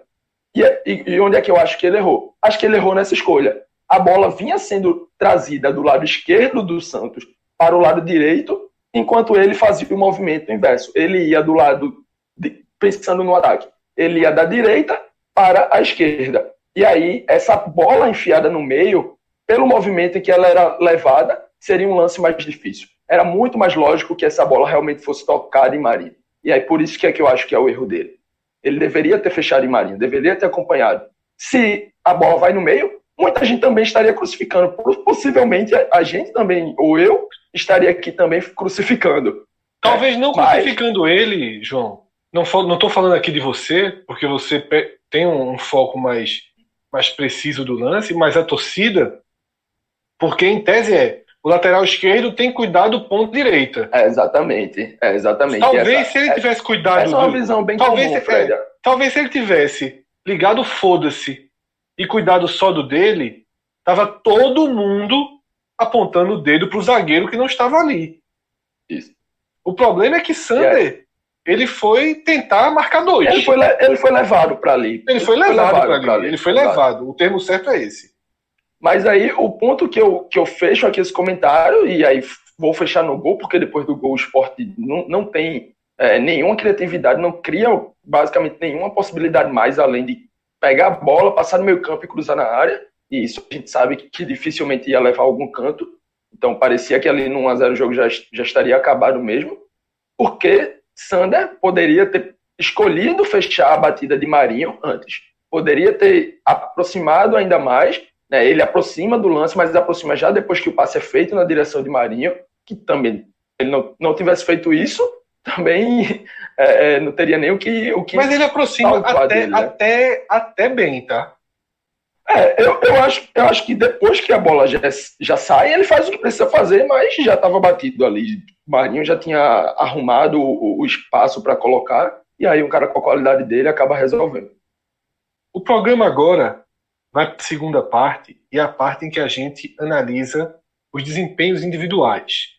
Speaker 3: E, e, e onde é que eu acho que ele errou? Acho que ele errou nessa escolha. A bola vinha sendo trazida do lado esquerdo do Santos para o lado direito, enquanto ele fazia o movimento inverso. Ele ia do lado, de, pensando no ataque, ele ia da direita para a esquerda. E aí, essa bola enfiada no meio, pelo movimento em que ela era levada, seria um lance mais difícil. Era muito mais lógico que essa bola realmente fosse tocada em Marinho. E aí, por isso que é que eu acho que é o erro dele. Ele deveria ter fechado em Marinho, deveria ter acompanhado. Se a bola vai no meio, muita gente também estaria crucificando. Possivelmente a gente também, ou eu, estaria aqui também crucificando.
Speaker 1: Talvez não Mas... crucificando ele, João. Não estou falando aqui de você, porque você tem um foco mais, mais preciso do lance, mas a torcida, porque em tese é o lateral esquerdo tem cuidado do ponto direita.
Speaker 3: É, exatamente. É, exatamente.
Speaker 1: Talvez essa, se ele tivesse cuidado.
Speaker 3: Essa é uma visão bem
Speaker 1: talvez,
Speaker 3: comum, Fred.
Speaker 1: É, talvez se ele tivesse ligado foda-se e cuidado só do dele, tava todo mundo apontando o dedo pro zagueiro que não estava ali.
Speaker 3: Isso.
Speaker 1: O problema é que Sander, ele foi tentar marcar dois.
Speaker 3: Ele foi, ele foi levado para ali.
Speaker 1: Ele foi levado, levado para ali. ali. Ele foi levado. O termo certo é esse.
Speaker 3: Mas aí o ponto que eu, que eu fecho aqui esse comentário, e aí vou fechar no gol, porque depois do gol o esporte não, não tem é, nenhuma criatividade, não cria basicamente nenhuma possibilidade mais além de pegar a bola, passar no meio campo e cruzar na área. E isso a gente sabe que, dificilmente ia levar algum canto. Então parecia que ali no 1x0 o jogo já, já estaria acabado mesmo. Porque Sander poderia ter escolhido fechar a batida de Marinho antes. Poderia ter aproximado ainda mais né, ele aproxima do lance, mas aproxima já depois que o passe é feito na direção de Marinho, que também ele não, não tivesse feito isso, também é, é, não teria nem o que, o que.
Speaker 1: Mas ele aproxima até, dele, né? até, até bem, tá?
Speaker 3: É, eu, eu, acho, eu acho que depois que a bola já, já sai, ele faz o que precisa fazer, mas já estava batido ali. Marinho já tinha arrumado o, o espaço para colocar, e aí um cara com a qualidade dele acaba resolvendo.
Speaker 1: O programa agora vai para a segunda parte, e é a parte em que a gente analisa os desempenhos individuais.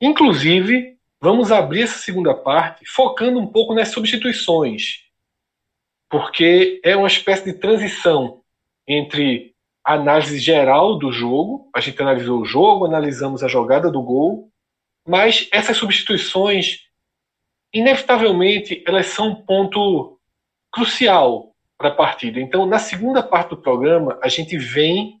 Speaker 1: Inclusive, vamos abrir essa segunda parte focando um pouco nas substituições, porque é uma espécie de transição entre a análise geral do jogo, a gente analisou o jogo, analisamos a jogada do gol, mas essas substituições, inevitavelmente, elas são um ponto crucial para a partida. Então, na segunda parte do programa, a gente vem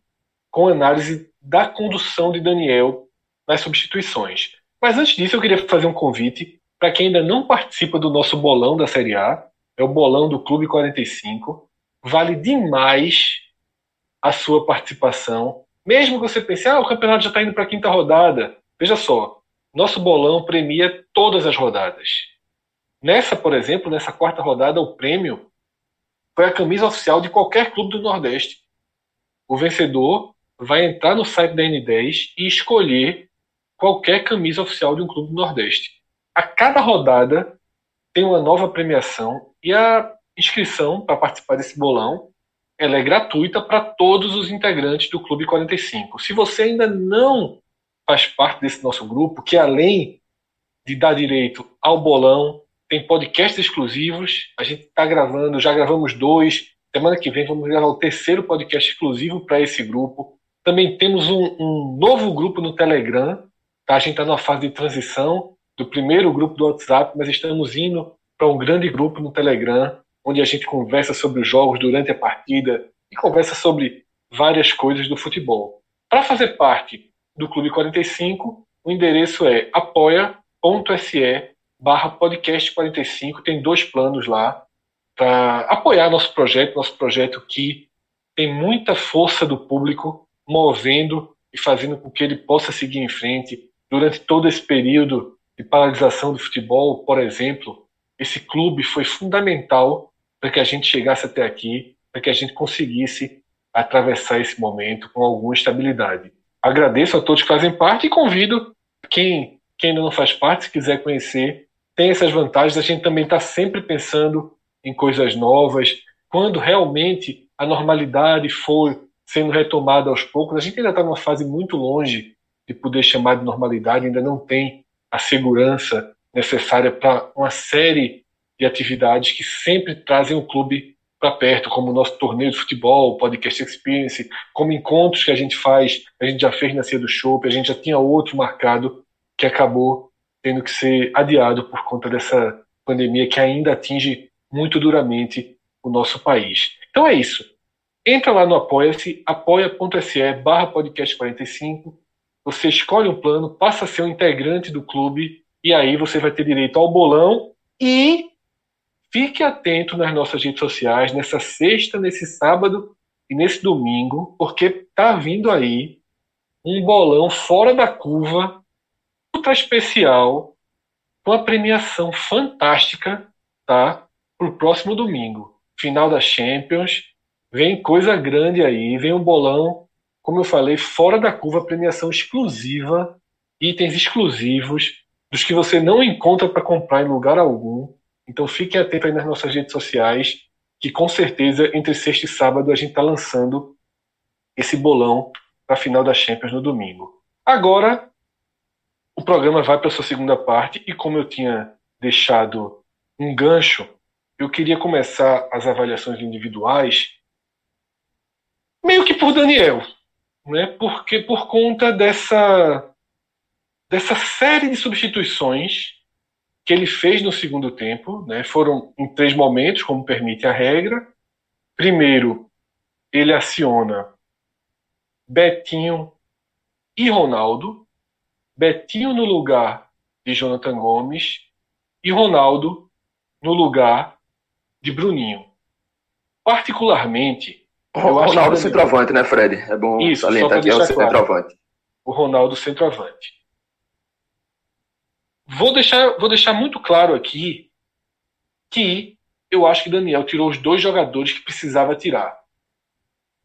Speaker 1: com análise da condução de Daniel nas substituições. Mas antes disso, eu queria fazer um convite para quem ainda não participa do nosso bolão da Série A, é o bolão do Clube 45. Vale demais a sua participação. Mesmo que você pense, ah, o campeonato já está indo para a quinta rodada. Veja só, nosso bolão premia todas as rodadas. Nessa, por exemplo, nessa quarta rodada, o prêmio foi a camisa oficial de qualquer clube do Nordeste. O vencedor vai entrar no site da N10 e escolher qualquer camisa oficial de um clube do Nordeste. A cada rodada tem uma nova premiação e a inscrição para participar desse bolão ela é gratuita para todos os integrantes do Clube 45. Se você ainda não faz parte desse nosso grupo, que além de dar direito ao bolão, tem podcasts exclusivos. A gente está gravando, já gravamos dois. Semana que vem vamos gravar o terceiro podcast exclusivo para esse grupo. Também temos um, um, novo grupo no Telegram. Tá? A gente está numa fase de transição do primeiro grupo do WhatsApp, mas estamos indo para um grande grupo no Telegram, onde a gente conversa sobre os jogos durante a partida e conversa sobre várias coisas do futebol. Para fazer parte do Clube 45, o endereço é apoia.se barra podcast 45. Tem dois planos lá para apoiar nosso projeto, nosso projeto que tem muita força do público movendo e fazendo com que ele possa seguir em frente durante todo esse período de paralisação do futebol, por exemplo. Esse clube foi fundamental para que a gente chegasse até aqui, para que a gente conseguisse atravessar esse momento com alguma estabilidade. Agradeço a todos que fazem parte e convido quem, quem ainda não faz parte, se quiser conhecer, tem essas vantagens. A gente também está sempre pensando em coisas novas. Quando realmente a normalidade for sendo retomada aos poucos, a gente ainda está numa fase muito longe de poder chamar de normalidade, ainda não tem a segurança necessária para uma série de atividades que sempre trazem o clube para perto, como o nosso torneio de futebol, Podcast Experience, como encontros que a gente faz, a gente já fez na Cia do Show, a gente já tinha outro marcado que acabou tendo que ser adiado por conta dessa pandemia que ainda atinge muito duramente o nosso país. Então é isso. Entra lá no Apoia-se, apoia.se barra podcast 45. Você escolhe um plano, passa a ser um integrante do clube e aí você vai ter direito ao bolão e fique atento nas nossas redes sociais nessa sexta, nesse sábado e nesse domingo, porque tá vindo aí um bolão fora da curva ultra especial, com a premiação fantástica, tá? Para o próximo domingo. Final da Champions. Vem coisa grande aí, vem um bolão, como eu falei, fora da curva, premiação exclusiva, itens exclusivos, dos que você não encontra para comprar em lugar algum. Então fiquem atentos aí nas nossas redes sociais, que com certeza entre sexta e sábado a gente está lançando esse bolão para a final da Champions no domingo. Agora, o programa vai para sua segunda parte e como eu tinha deixado um gancho, eu queria começar as avaliações individuais meio que por Daniel, né? Porque por conta dessa dessa série de substituições que ele fez no segundo tempo, né? Foram em três momentos, como permite a regra. Primeiro, ele aciona Betinho e Ronaldo, Betinho no lugar de Jonathan Gomes e Ronaldo no lugar de Bruninho. Particularmente.
Speaker 3: O Ronaldo centroavante, né, Fred? É bom
Speaker 1: Isso,
Speaker 3: salientar que é o claro. centroavante.
Speaker 1: O Ronaldo centroavante. Vou deixar, vou deixar muito claro aqui que eu acho que Daniel tirou os dois jogadores que precisava tirar.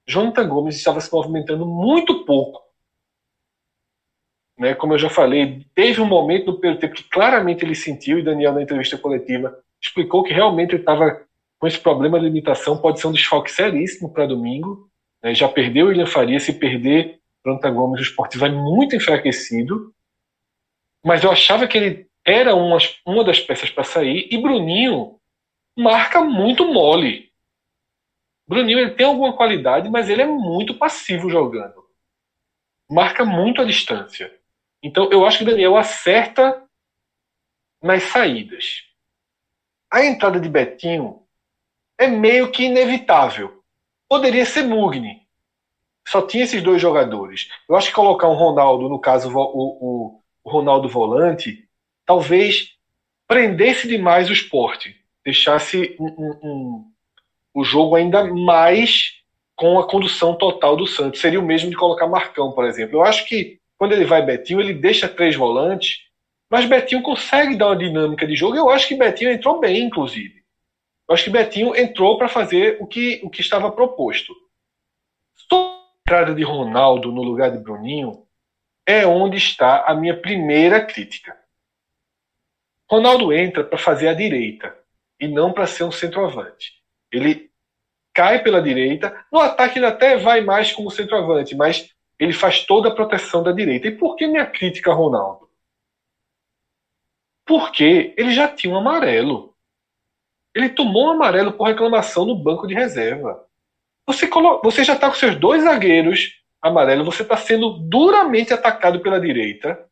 Speaker 1: Jonathan Gomes estava se movimentando muito pouco né? Como eu já falei, teve um momento no primeiro tempo que claramente ele sentiu, e Daniel, na entrevista coletiva, explicou que realmente ele estava com esse problema de limitação, pode ser um desfalque seríssimo para domingo. Né? Já perdeu o William Faria, se perder Planta Gomes, o esporte vai muito enfraquecido. Mas eu achava que ele era uma, uma das peças para sair, e Bruninho marca muito mole. Bruninho ele tem alguma qualidade, mas ele é muito passivo jogando. Marca muito a distância. Então, eu acho que o Daniel acerta nas saídas. A entrada de Betinho é meio que inevitável. Poderia ser Mugni. Só tinha esses dois jogadores. Eu acho que colocar um Ronaldo, no caso o, o, o Ronaldo volante, talvez prendesse demais o esporte. Deixasse um, um, um, o jogo ainda mais com a condução total do Santos. Seria o mesmo de colocar Marcão, por exemplo. Eu acho que quando ele vai Betinho, ele deixa três volantes, mas Betinho consegue dar uma dinâmica de jogo. Eu acho que Betinho entrou bem, inclusive. Eu acho que Betinho entrou para fazer o que, o que estava proposto. a entrada de Ronaldo no lugar de Bruninho é onde está a minha primeira crítica. Ronaldo entra para fazer a direita e não para ser um centroavante. Ele cai pela direita, no ataque ele até vai mais como centroavante, mas ele faz toda a proteção da direita. E por que minha crítica a Ronaldo? Porque ele já tinha um amarelo. Ele tomou um amarelo por reclamação no banco de reserva. Você, você já está com seus dois zagueiros amarelos, você está sendo duramente atacado pela direita.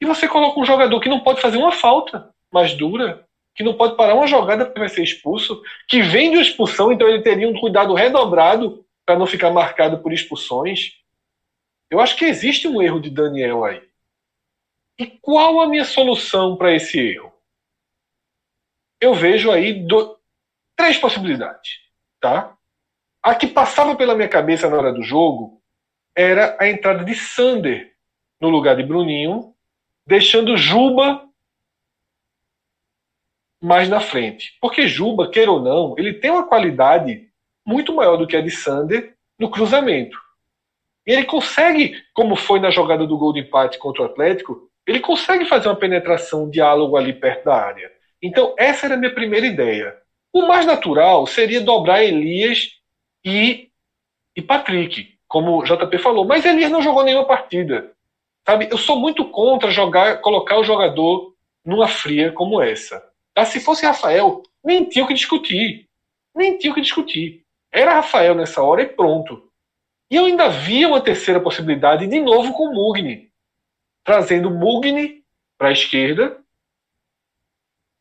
Speaker 1: E você coloca um jogador que não pode fazer uma falta mais dura, que não pode parar uma jogada porque vai ser expulso, que vem de expulsão, então ele teria um cuidado redobrado para não ficar marcado por expulsões. Eu acho que existe um erro de Daniel aí. E qual a minha solução para esse erro? Eu vejo aí do... três possibilidades, tá? A que passava pela minha cabeça na hora do jogo era a entrada de Sander no lugar de Bruninho, deixando Juba mais na frente. Porque Juba, queira ou não, ele tem uma qualidade muito maior do que a de Sander no cruzamento. E ele consegue, como foi na jogada do gol de empate contra o Atlético, ele consegue fazer uma penetração, um diálogo ali perto da área. Então, essa era a minha primeira ideia. O mais natural seria dobrar Elias e, e Patrick, como o JP falou. Mas Elias não jogou nenhuma partida. Sabe? Eu sou muito contra jogar, colocar o jogador numa fria como essa. Tá? Se fosse Rafael, nem tinha o que discutir. Nem tinha o que discutir. Era Rafael nessa hora e pronto. E eu ainda via uma terceira possibilidade, de novo com Mugni trazendo Mugni para a esquerda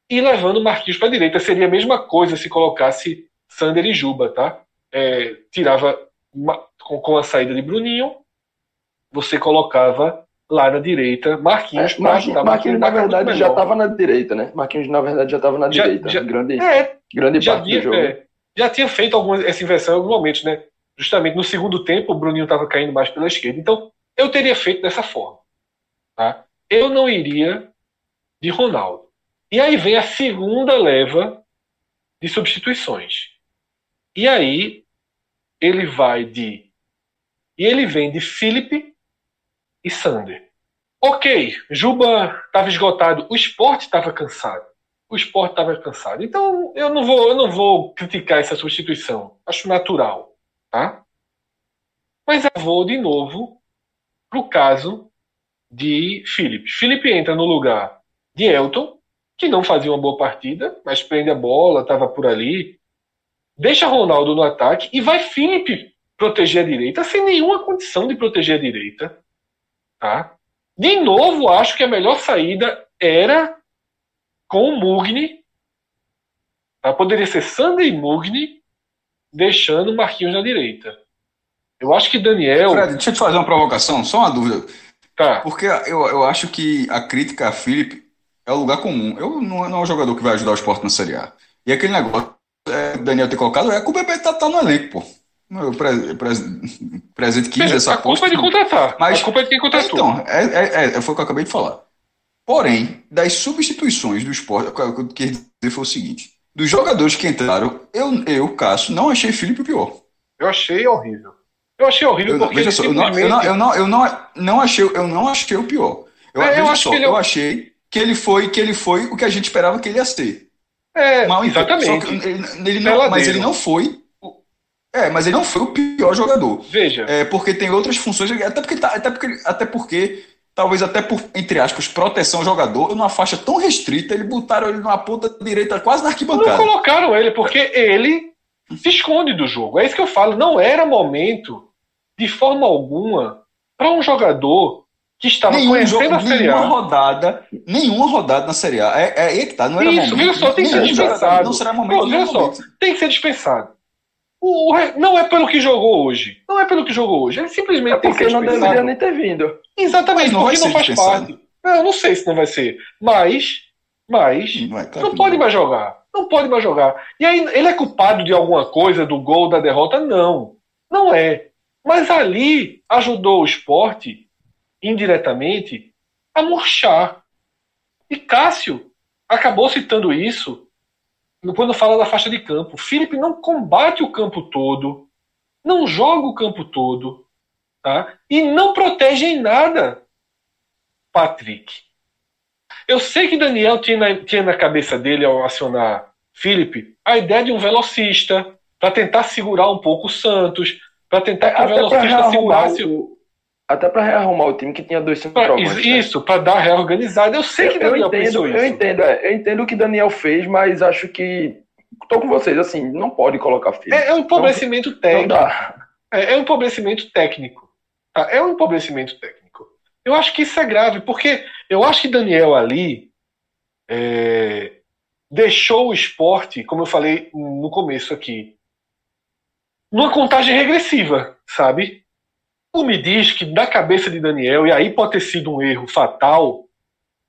Speaker 1: e levando Marquinhos para a direita. Seria a mesma coisa se colocasse Sander e Juba, tá? É, tirava com, com, a saída de Bruninho, você colocava lá na direita Marquinhos.
Speaker 3: É, Marquinhos, Marquinhos na verdade já estava na direita, né? Marquinhos na verdade já estava na já, direita. Já, grande é, grande
Speaker 1: já parte do jogo. É, já tinha feito alguma, essa inversão em alguns momentos, né? Justamente no segundo tempo o Bruninho estava caindo mais pela esquerda. Então eu teria feito dessa forma. Tá? Eu não iria de Ronaldo. E aí vem a segunda leva de substituições. E aí ele vai de. E ele vem de Felipe e Sander. Ok, Juba estava esgotado, o esporte estava cansado. O esporte estava cansado. Então eu não vou, eu não vou criticar essa substituição. Acho natural, tá? Mas eu vou de novo para o caso de Felipe. Felipe entra no lugar de Elton, que não fazia uma boa partida, mas prende a bola, estava por ali. Deixa Ronaldo no ataque e vai Felipe proteger a direita, sem nenhuma condição de proteger a direita. Tá? De novo, acho que a melhor saída era com o Mugni. Tá? Poderia ser Sander e Mugni, deixando Marquinhos na direita. Eu acho que Daniel.
Speaker 2: Fred, deixa eu te fazer uma provocação, só uma dúvida. Tá. Porque eu, eu acho que a crítica a Felipe é o lugar comum. Eu não, não é um jogador que vai ajudar o esporte na Série A. E aquele negócio, é, Daniel ter colocado, é que o Bebê tá, tá no elenco, pô. O pre, pre, presente quis essa
Speaker 1: A culpa é de contratar. Mas, a culpa é de quem contratou.
Speaker 2: Então, é, é, é, foi o que eu acabei de falar. Porém, das substituições do esporte, o que eu queria dizer foi o seguinte: dos jogadores que entraram, eu, eu Cássio, não achei Felipe o pior.
Speaker 1: Eu achei horrível. Eu achei horrível
Speaker 2: eu,
Speaker 1: porque
Speaker 2: veja só, simplesmente... eu, não, eu, não, eu, não, eu não, não achei, eu não achei o pior. Eu, é, eu, só, eu achei que ele foi que ele foi o que a gente esperava que ele ia ser.
Speaker 1: É, Mal, exatamente.
Speaker 2: Ele, ele não, mas ele não foi. É, mas ele não foi o pior jogador.
Speaker 1: Veja.
Speaker 2: É, porque tem outras funções, até porque, tá, até porque, até porque talvez até por, entre aspas, proteção ao jogador, numa faixa tão restrita, ele botaram ele numa ponta direita, quase na arquibancada.
Speaker 1: Não colocaram ele, porque ele se esconde do jogo. É isso que eu falo. Não era momento, de forma alguma, para um jogador que estava
Speaker 2: nenhum conhecendo jogo, a Série A. Nenhuma rodada, nenhuma rodada na Série A. É, é aí que tá, não era
Speaker 1: Isso,
Speaker 2: momento.
Speaker 1: Viu só, tem que ser dispensado. Não será momento. Pô, viu só, tem que ser dispensado. O, o, não é pelo que jogou hoje. Não é pelo que jogou hoje. Ele simplesmente é
Speaker 3: tem que ser não deveria nem ter vindo.
Speaker 1: Exatamente, não porque não faz dispensado. parte. Eu não sei se não vai ser. Mas, mas não, é, não pode mais jogar. Não pode mais jogar. E aí, ele é culpado de alguma coisa, do gol, da derrota? Não. Não é. Mas ali ajudou o esporte, indiretamente, a murchar. E Cássio acabou citando isso quando fala da faixa de campo. Felipe não combate o campo todo, não joga o campo todo, tá? E não protege em nada Patrick. Eu sei que Daniel tinha na, tinha na cabeça dele, ao acionar Felipe, a ideia de um velocista para tentar segurar um pouco o Santos, para tentar que o velocista segurasse o.
Speaker 3: Até para rearrumar o time que tinha dois
Speaker 1: centroavantes. Isso, né? para dar reorganizada. Eu sei que Daniel
Speaker 3: eu entendo,
Speaker 1: Eu
Speaker 3: entendo, é, eu entendo o que Daniel fez, mas acho que. Tô com vocês, assim, não pode colocar Felipe.
Speaker 1: É, é um empobrecimento não, técnico. Não é, é um empobrecimento técnico. Tá? É um empobrecimento técnico. Eu acho que isso é grave, porque eu acho que Daniel ali é, deixou o esporte, como eu falei no começo aqui, numa contagem regressiva, sabe? O me diz que da cabeça de Daniel, e aí pode ter sido um erro fatal,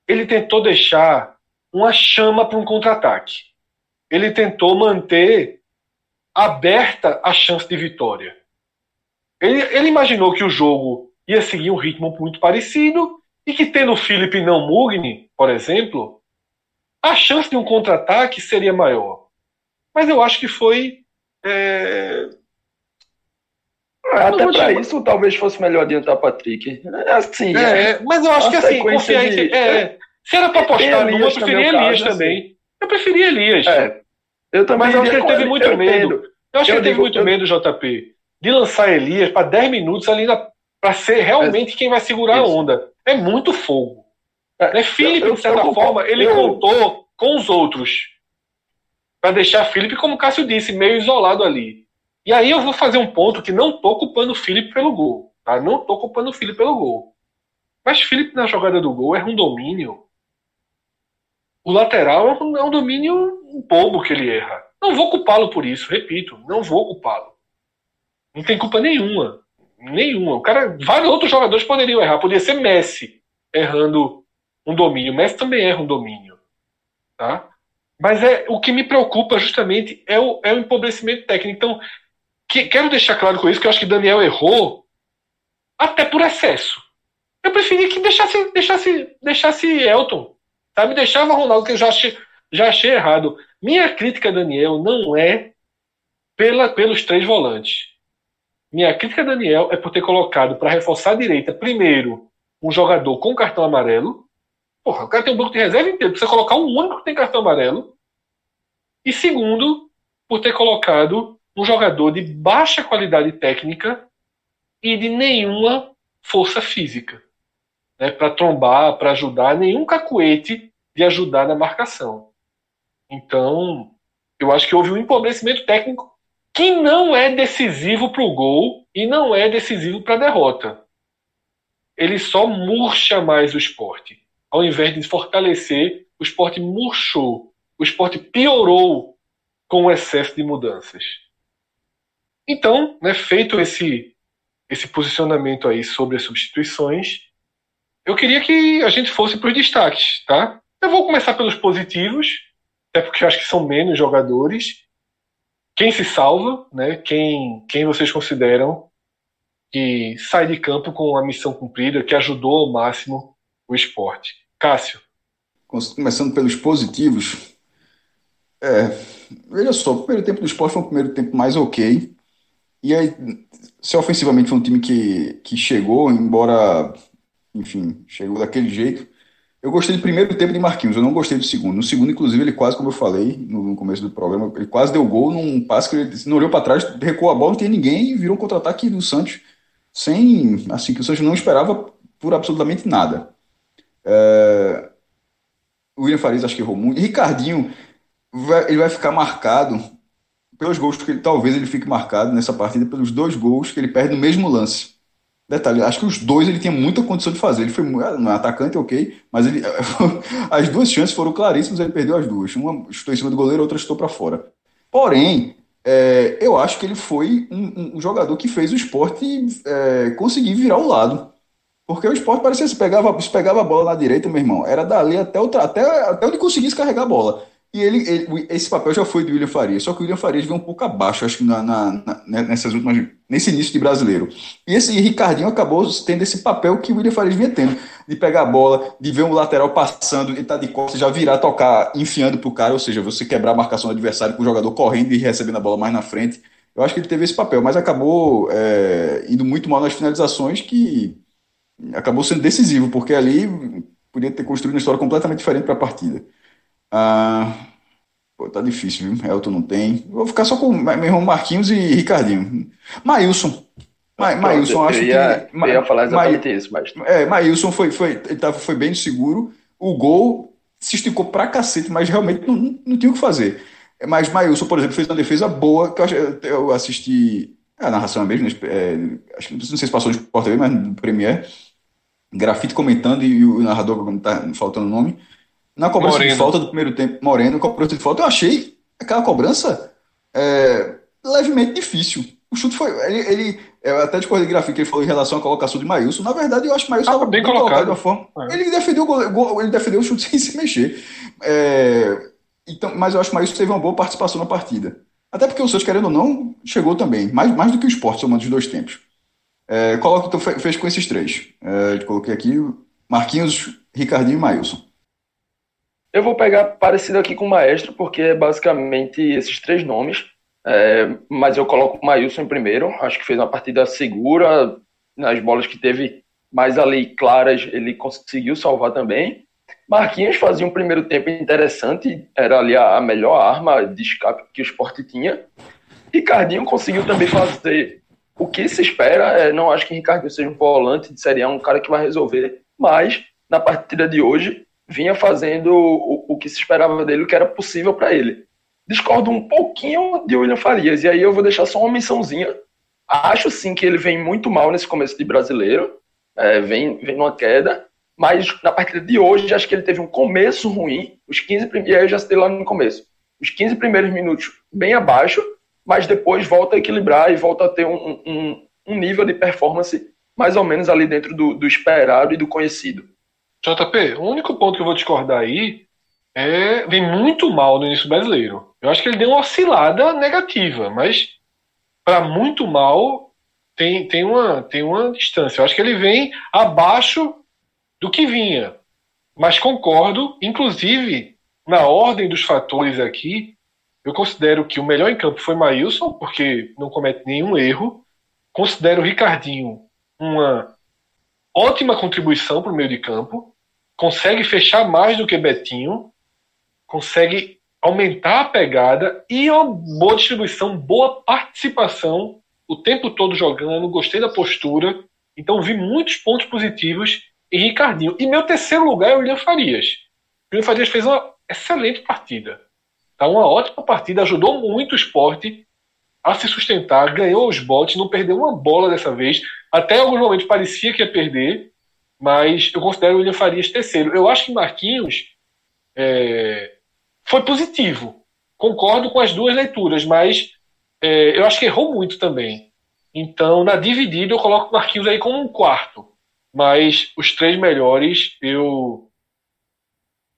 Speaker 1: ele tentou deixar uma chama para um contra-ataque. Ele tentou manter aberta a chance de vitória. Ele, ele, imaginou que o jogo ia seguir um ritmo muito parecido e que tendo o Felipe não Mugni, por exemplo, a chance de um contra-ataque seria maior. Mas eu acho que foi é,
Speaker 3: até para isso, talvez fosse melhor adiantar Patrick. É assim,
Speaker 1: é, é, mas eu acho que assim, confiar de... é, se era para apostar numa, eu preferia Elias caso, também. Assim. Eu preferia Elias. É, eu também mas eu acho que ele teve muito eu medo. Entendo. Eu acho eu que ele teve muito eu... medo, JP, de lançar Elias para 10 minutos ali para ser realmente é. quem vai segurar isso. a onda. É muito fogo. É, Felipe, de certa forma, ele contou com os outros. Para deixar Felipe, como o Cássio disse, meio isolado ali. E aí eu vou fazer um ponto que não tô culpando o Felipe pelo gol. Tá? Não tô culpando o Felipe pelo gol. Mas Felipe na jogada do gol erra um domínio. O lateral é um, é domínio um bobo que ele erra. Não vou culpá-lo por isso, repito, não vou culpá-lo. Não tem culpa nenhuma. Nenhuma. O cara, vários outros jogadores poderiam errar. Poderia ser Messi errando um domínio. Messi também erra um domínio. Tá? Mas é o que me preocupa justamente é o, é o empobrecimento técnico. Então, que, quero deixar claro com isso que eu acho que Daniel errou até por excesso. Eu preferia que deixasse, deixasse, deixasse Elton. Sabe? Deixava Ronaldo, que eu já achei, já achei errado. Minha crítica a Daniel não é pela, pelos três volantes. Minha crítica a Daniel é por ter colocado para reforçar a direita, primeiro, um jogador com cartão amarelo. Porra, o cara tem um banco de reserva inteiro. Precisa colocar um único que tem cartão amarelo. E segundo, por ter colocado um jogador de baixa qualidade técnica e de nenhuma força física. Né, para trombar, para ajudar, nenhum cacuete de ajudar na marcação. Então, eu acho que houve um empobrecimento técnico que não é decisivo para o gol e não é decisivo para a derrota. Ele só murcha mais o esporte. Ao invés de fortalecer, o esporte murchou. O esporte piorou com o excesso de mudanças. Então, né, feito esse, esse posicionamento aí sobre as substituições, eu queria que a gente fosse para os destaques, tá? Eu vou começar pelos positivos, até porque eu acho que são menos jogadores. Quem se salva, né? Quem, quem vocês consideram que sai de campo com a missão cumprida, que ajudou ao máximo o esporte? Cássio.
Speaker 2: Começando pelos positivos, é, veja só, o primeiro tempo do esporte foi um primeiro tempo mais ok. E aí, se ofensivamente foi um time que, que chegou, embora, enfim, chegou daquele jeito. Eu gostei do primeiro tempo de Marquinhos, eu não gostei do segundo. No segundo, inclusive, ele quase, como eu falei no, começo do programa, ele quase deu gol num passe que ele não olhou para trás, recuou a bola, não tinha ninguém e virou um contra-ataque do Santos sem, assim, que o Santos não esperava por absolutamente nada. É... O William Farias acho que errou muito. Ricardinho, ele vai ficar marcado pelos gols que ele, talvez ele fique marcado nessa partida pelos dois gols que ele perde no mesmo lance. Detalhe, acho que os dois ele tinha muita condição de fazer. Ele foi não é atacante, ok, mas ele, as duas chances foram claríssimas, ele perdeu as duas. Uma chutou em cima do goleiro, outra chutou para fora. Porém, é, eu acho que ele foi um, um jogador que fez o esporte é, conseguir virar o lado. Porque o esporte parecia se pegava, se pegava a bola na direita, meu irmão. Era dali até, o, até, até onde conseguisse carregar a bola. E ele, ele, esse papel já foi do William Farias, só que o William Farias veio um pouco abaixo, acho que na, na, na, né, nessas últimas, nesse início de brasileiro. E esse Ricardinho acabou tendo esse papel que o William Farias vinha tendo, de pegar a bola, de ver um lateral passando e tá de costas, já virar, tocar, enfiando pro cara, ou seja, você quebrar a marcação do adversário com o jogador correndo e recebendo a bola mais na frente. Eu acho que ele teve esse papel, mas acabou é, indo muito mal nas finalizações, que acabou sendo decisivo, porque ali podia ter construído uma história completamente diferente para a partida. Ah, pô, tá difícil, viu? Elton não tem. Vou ficar só com meu irmão Marquinhos e Ricardinho. Maílson. Ma, Maílson, acho
Speaker 3: eu ia, que. Eu ia falar exatamente Ma, isso, mas.
Speaker 2: É, Maílson foi, foi, ele tava, foi bem seguro. O gol se esticou pra cacete, mas realmente não, não, não tinha o que fazer. Mas Maílson, por exemplo, fez uma defesa boa, que eu, eu assisti. A narração mesmo, é, acho que não sei se passou de porta mas no Premier. Grafite comentando e o narrador, tá faltando o nome Na cobrança Moreno. de falta do primeiro tempo, Moreno, cobrança de falta, eu achei aquela cobrança é, levemente difícil. O chute foi. Ele, ele até de coreografia que ele falou em relação à colocação de Maílson. Na verdade, eu acho que Maílson estava bem, colocado. de forma. É. Ele, defendeu, ele defendeu o chute sem se mexer. É, então, mas eu acho que Maílson teve uma boa participação na partida. Até porque o Santos, querendo ou não, chegou também. Mais, mais do que o esporte, somando os dois tempos. É, coloca, então, fez com esses três. É, coloquei aqui Marquinhos, Ricardinho e Maílson.
Speaker 3: Eu vou pegar parecido aqui com o Maestro, porque é basicamente esses três nomes. É, mas eu coloco o Maílson em primeiro. Acho que fez uma partida segura. Nas bolas que teve mais ali claras, ele conseguiu salvar também. Marquinhos fazia um primeiro tempo interessante, era ali a, melhor arma de escape que o esporte tinha. Ricardinho conseguiu também fazer o que se espera. É, não acho que Ricardinho seja um volante de Série A, um cara que vai resolver, mas na partida de hoje vinha fazendo o, o que se esperava dele, o que era possível para ele. Discordo um pouquinho de William Farias, e aí eu vou deixar só uma mençãozinha. Acho sim que ele vem muito mal nesse começo de brasileiro, é, vem, vem numa queda, mas na partida de hoje acho que ele teve um começo ruim, os 15 primeiros, e aí eu já citei lá no começo, os 15 primeiros minutos bem abaixo, mas depois volta a equilibrar e volta a ter um, um, um nível de performance mais ou menos ali dentro do, do esperado e do conhecido.
Speaker 1: JP, o único ponto que eu vou discordar aí é vem muito mal no início brasileiro. Eu acho que ele deu uma oscilada negativa, mas para muito mal tem, tem, uma, tem uma distância. Eu acho que ele vem abaixo do que vinha. Mas concordo, inclusive, na ordem dos fatores aqui, eu considero que o melhor em campo foi Maílson, porque não comete nenhum erro. Considero o Ricardinho uma ótima contribuição para o meio de campo consegue fechar mais do que Betinho, consegue aumentar a pegada e uma boa distribuição, boa participação o tempo todo jogando, gostei da postura. Então vi muitos pontos positivos em Ricardinho. E meu terceiro lugar é o William Farias. O William Farias fez uma excelente partida. Tá uma ótima partida, ajudou muito o esporte a se sustentar, ganhou os botes, não perdeu uma bola dessa vez. Até alguns momentos parecia que ia perder, mas eu considero o William Farias terceiro. Eu acho que Marquinhos é, foi positivo. Concordo com as duas leituras, mas é, eu acho que errou muito também. Então, na dividida, eu coloco Marquinhos aí como um quarto. Mas os três melhores, eu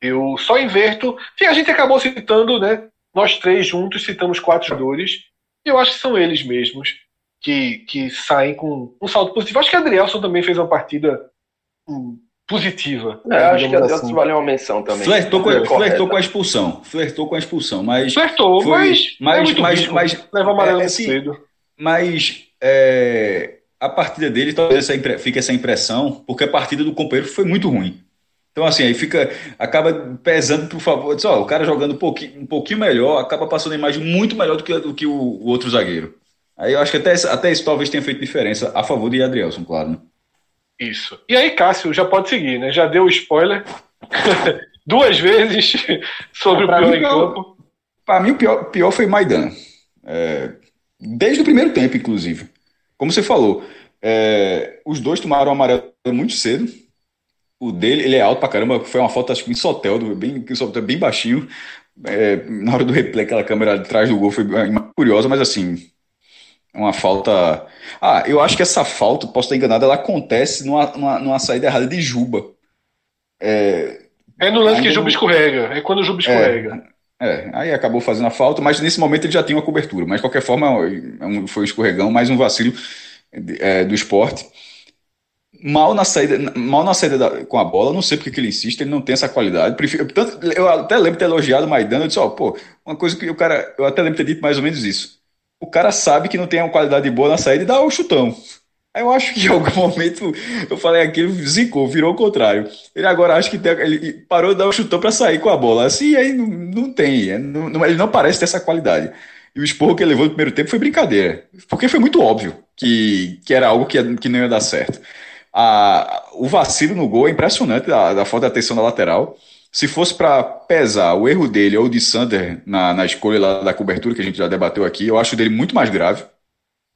Speaker 1: eu só inverto. Enfim, a gente acabou citando, né? Nós três juntos citamos quatro jogadores. E eu acho que são eles mesmos que, que saem com um saldo positivo. Acho que Adrielson também fez uma partida positiva.
Speaker 3: É, acho que a assim. valeu uma menção também.
Speaker 2: Flertou com, a, flertou com a expulsão. Flertou com a expulsão, mas.
Speaker 1: Flertou, foi, mas.
Speaker 2: Mas, é mas, mas,
Speaker 1: leva amarelo é, assim, cedo.
Speaker 2: Mas é, a partida dele talvez essa, fique essa impressão, porque a partida do companheiro foi muito ruim. Então, assim, aí fica. Acaba pesando, por favor. Diz, ó, o cara jogando um pouquinho, um pouquinho melhor, acaba passando a imagem muito melhor do que, do que o, o outro zagueiro. Aí eu acho que até, até isso talvez tenha feito diferença a favor de Adrielson, claro. Né?
Speaker 1: Isso. E aí, Cássio, já pode seguir, né? Já deu o spoiler duas vezes sobre ah, o pior em campo.
Speaker 2: Para mim, o pior, pior foi Maidana. É, desde o primeiro tempo, inclusive. Como você falou, é, os dois tomaram amarelo muito cedo. O dele, ele é alto pra caramba, foi uma foto, acho que em Sotel, bem, bem baixinho. É, na hora do replay, aquela câmera atrás do gol foi curiosa, mas assim, uma falta. Ah, eu acho que essa falta, posso estar enganado, ela acontece numa, numa, numa saída errada de Juba.
Speaker 1: É, é no lance que Juba escorrega, é quando o Juba escorrega.
Speaker 2: É, é, aí acabou fazendo a falta, mas nesse momento ele já tinha uma cobertura. Mas de qualquer forma, é foi um escorregão, mais um vacilo é, do esporte. Mal na saída, mal na saída da, com a bola, não sei porque que ele insiste, ele não tem essa qualidade. Prefiro, tanto, eu até lembro de ter elogiado o Maidana, eu disse, ó, oh, pô, uma coisa que o cara, eu até lembro de ter dito mais ou menos isso o cara sabe que não tem uma qualidade boa na saída e dá o chutão. Eu acho que em algum momento eu falei aquilo, zicou, virou o contrário. Ele agora acha que tem, ele parou de dar o chutão para sair com a bola. Assim, aí não, não tem, é, não, ele não parece ter essa qualidade. E o esporro que ele levou no primeiro tempo foi brincadeira, porque foi muito óbvio que, que era algo que, que não ia dar certo. A, o vacilo no gol é impressionante, da, da falta de atenção na lateral se fosse para pesar o erro dele ou de Sander na, na escolha lá da cobertura, que a gente já debateu aqui, eu acho o dele muito mais grave,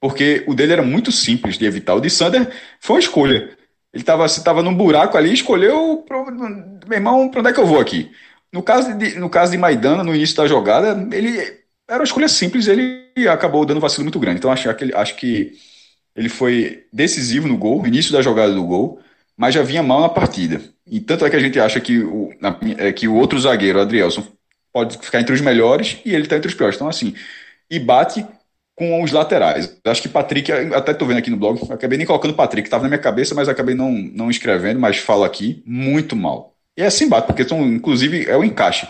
Speaker 2: porque o dele era muito simples de evitar. O de Sander foi uma escolha. Ele estava tava num buraco ali, escolheu, pro, meu irmão, para onde é que eu vou aqui? No caso de, no caso de Maidana, no início da jogada, ele era uma escolha simples, ele acabou dando um vacilo muito grande. Então acho, acho que ele foi decisivo no gol, no início da jogada do gol, mas já vinha mal na partida. E tanto é que a gente acha que o, é, que o outro zagueiro, o Adrielson, pode ficar entre os melhores e ele está entre os piores. Então, assim, e bate com os laterais. Acho que Patrick, até estou vendo aqui no blog, acabei nem colocando Patrick, estava na minha cabeça, mas acabei não, não escrevendo, mas falo aqui, muito mal. E é assim bate, porque são, inclusive é o encaixe.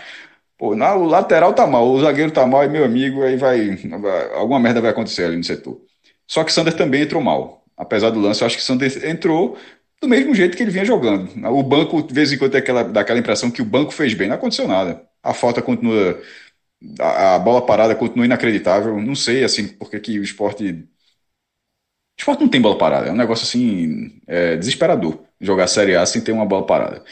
Speaker 2: Pô, na, o lateral tá mal, o zagueiro tá mal, e meu amigo, aí vai, vai, Alguma merda vai acontecer ali no setor. Só que Sander também entrou mal. Apesar do lance, eu acho que Sander entrou do mesmo jeito que ele vinha jogando. O banco, de vez em quando, tem aquela, dá aquela impressão que o banco fez bem. Não aconteceu nada. A falta continua. A, a bola parada continua inacreditável. Não sei, assim, porque que o esporte. O esporte não tem bola parada. É um negócio, assim, é, desesperador. Jogar Série A sem ter uma bola parada.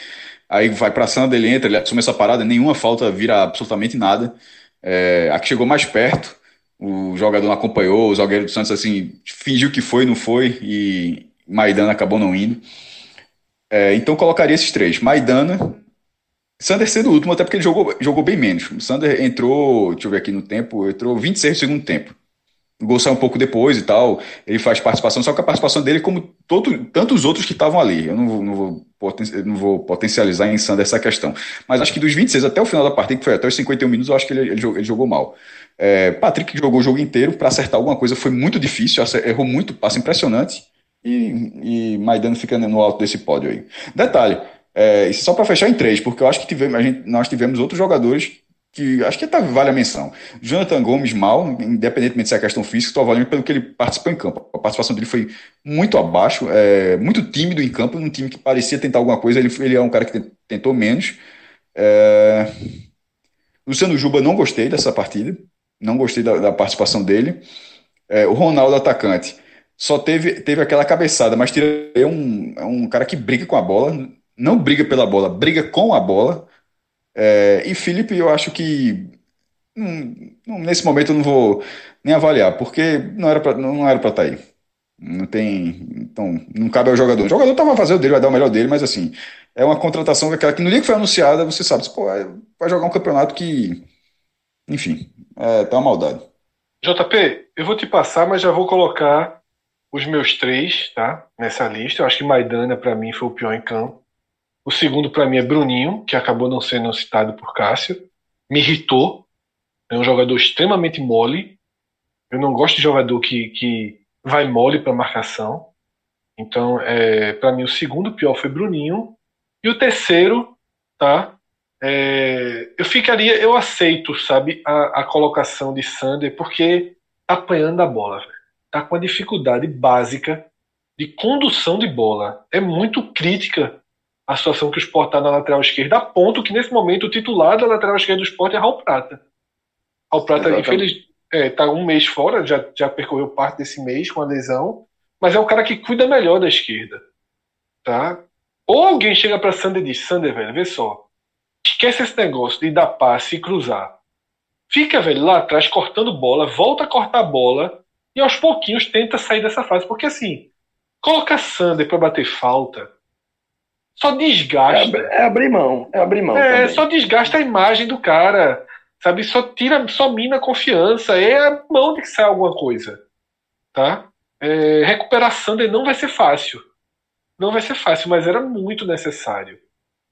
Speaker 2: Aí vai pra Sandra, ele entra, ele assume essa parada, nenhuma falta vira absolutamente nada. É, a que chegou mais perto, o jogador não acompanhou, o zagueiro do Santos, assim, fingiu que foi, não foi, e Maidana acabou não indo. É, então colocaria esses três. Maidana, Sander sendo o último, até porque ele jogou, jogou bem menos. O Sander entrou, deixa eu ver aqui no tempo, entrou 26 no segundo tempo. O gol saiu um pouco depois e tal. Ele faz participação, só que a participação dele, como todo, tantos outros que estavam ali. Eu não vou, não, vou, não vou potencializar em Sander essa questão. Mas acho que dos 26 até o final da partida, que foi até os 51 minutos, eu acho que ele, ele, jogou, ele jogou mal. É, Patrick jogou o jogo inteiro, para acertar alguma coisa foi muito difícil, errou muito passe impressionante e, e Maidano fica no alto desse pódio aí. Detalhe, é, só para fechar em três, porque eu acho que tivemos, a gente, nós tivemos outros jogadores que acho que tá, vale a menção. Jonathan Gomes mal, independentemente se é questão física, estou avaliando pelo que ele participou em campo. A participação dele foi muito abaixo, é, muito tímido em campo, num time que parecia tentar alguma coisa, ele, ele é um cara que tentou menos. É... Luciano Juba não gostei dessa partida, não gostei da, da participação dele. É, o Ronaldo atacante só teve, teve aquela cabeçada, mas é um, é um cara que briga com a bola, não briga pela bola, briga com a bola. É, e Felipe, eu acho que hum, nesse momento eu não vou nem avaliar, porque não era pra, não era para estar tá aí. Não tem. Então, não cabe ao jogador. O jogador estava fazendo dele, vai dar o melhor dele, mas assim, é uma contratação aquela que no dia que foi anunciada, você sabe, pô, vai jogar um campeonato que. Enfim, é, tá uma maldade.
Speaker 1: JP, eu vou te passar, mas já vou colocar os meus três, tá? Nessa lista. Eu acho que Maidana, para mim, foi o pior em campo. O segundo, para mim, é Bruninho, que acabou não sendo citado por Cássio. Me irritou. É um jogador extremamente mole. Eu não gosto de jogador que, que vai mole para marcação. Então, é, para mim, o segundo pior foi Bruninho. E o terceiro, tá? É, eu ficaria, eu aceito, sabe, a, a colocação de Sander, porque tá apanhando a bola, está com uma dificuldade básica de condução de bola. É muito crítica a situação que o Sport está na lateral esquerda, a ponto que nesse momento o titular da lateral esquerda do Sport é Raul Prata. Raul Prata, infelizmente, está é, tá um mês fora, já, já percorreu parte desse mês com a lesão, mas é o cara que cuida melhor da esquerda. Tá? Ou alguém chega para Sander e diz: Sander, velho, vê só, esquece esse negócio de dar passe e cruzar. Fica, velho, lá atrás cortando bola, volta a cortar bola e aos pouquinhos tenta sair dessa fase. Porque assim, colocar Sander para bater falta só desgasta.
Speaker 3: É, é, abrir mão. É abrir mão.
Speaker 1: É, também. só desgasta a imagem do cara. Sabe? Só tira, só mina a confiança. É a mão de que sai alguma coisa. Tá? É, recuperar Sander não vai ser fácil. Não vai ser fácil, mas era muito necessário.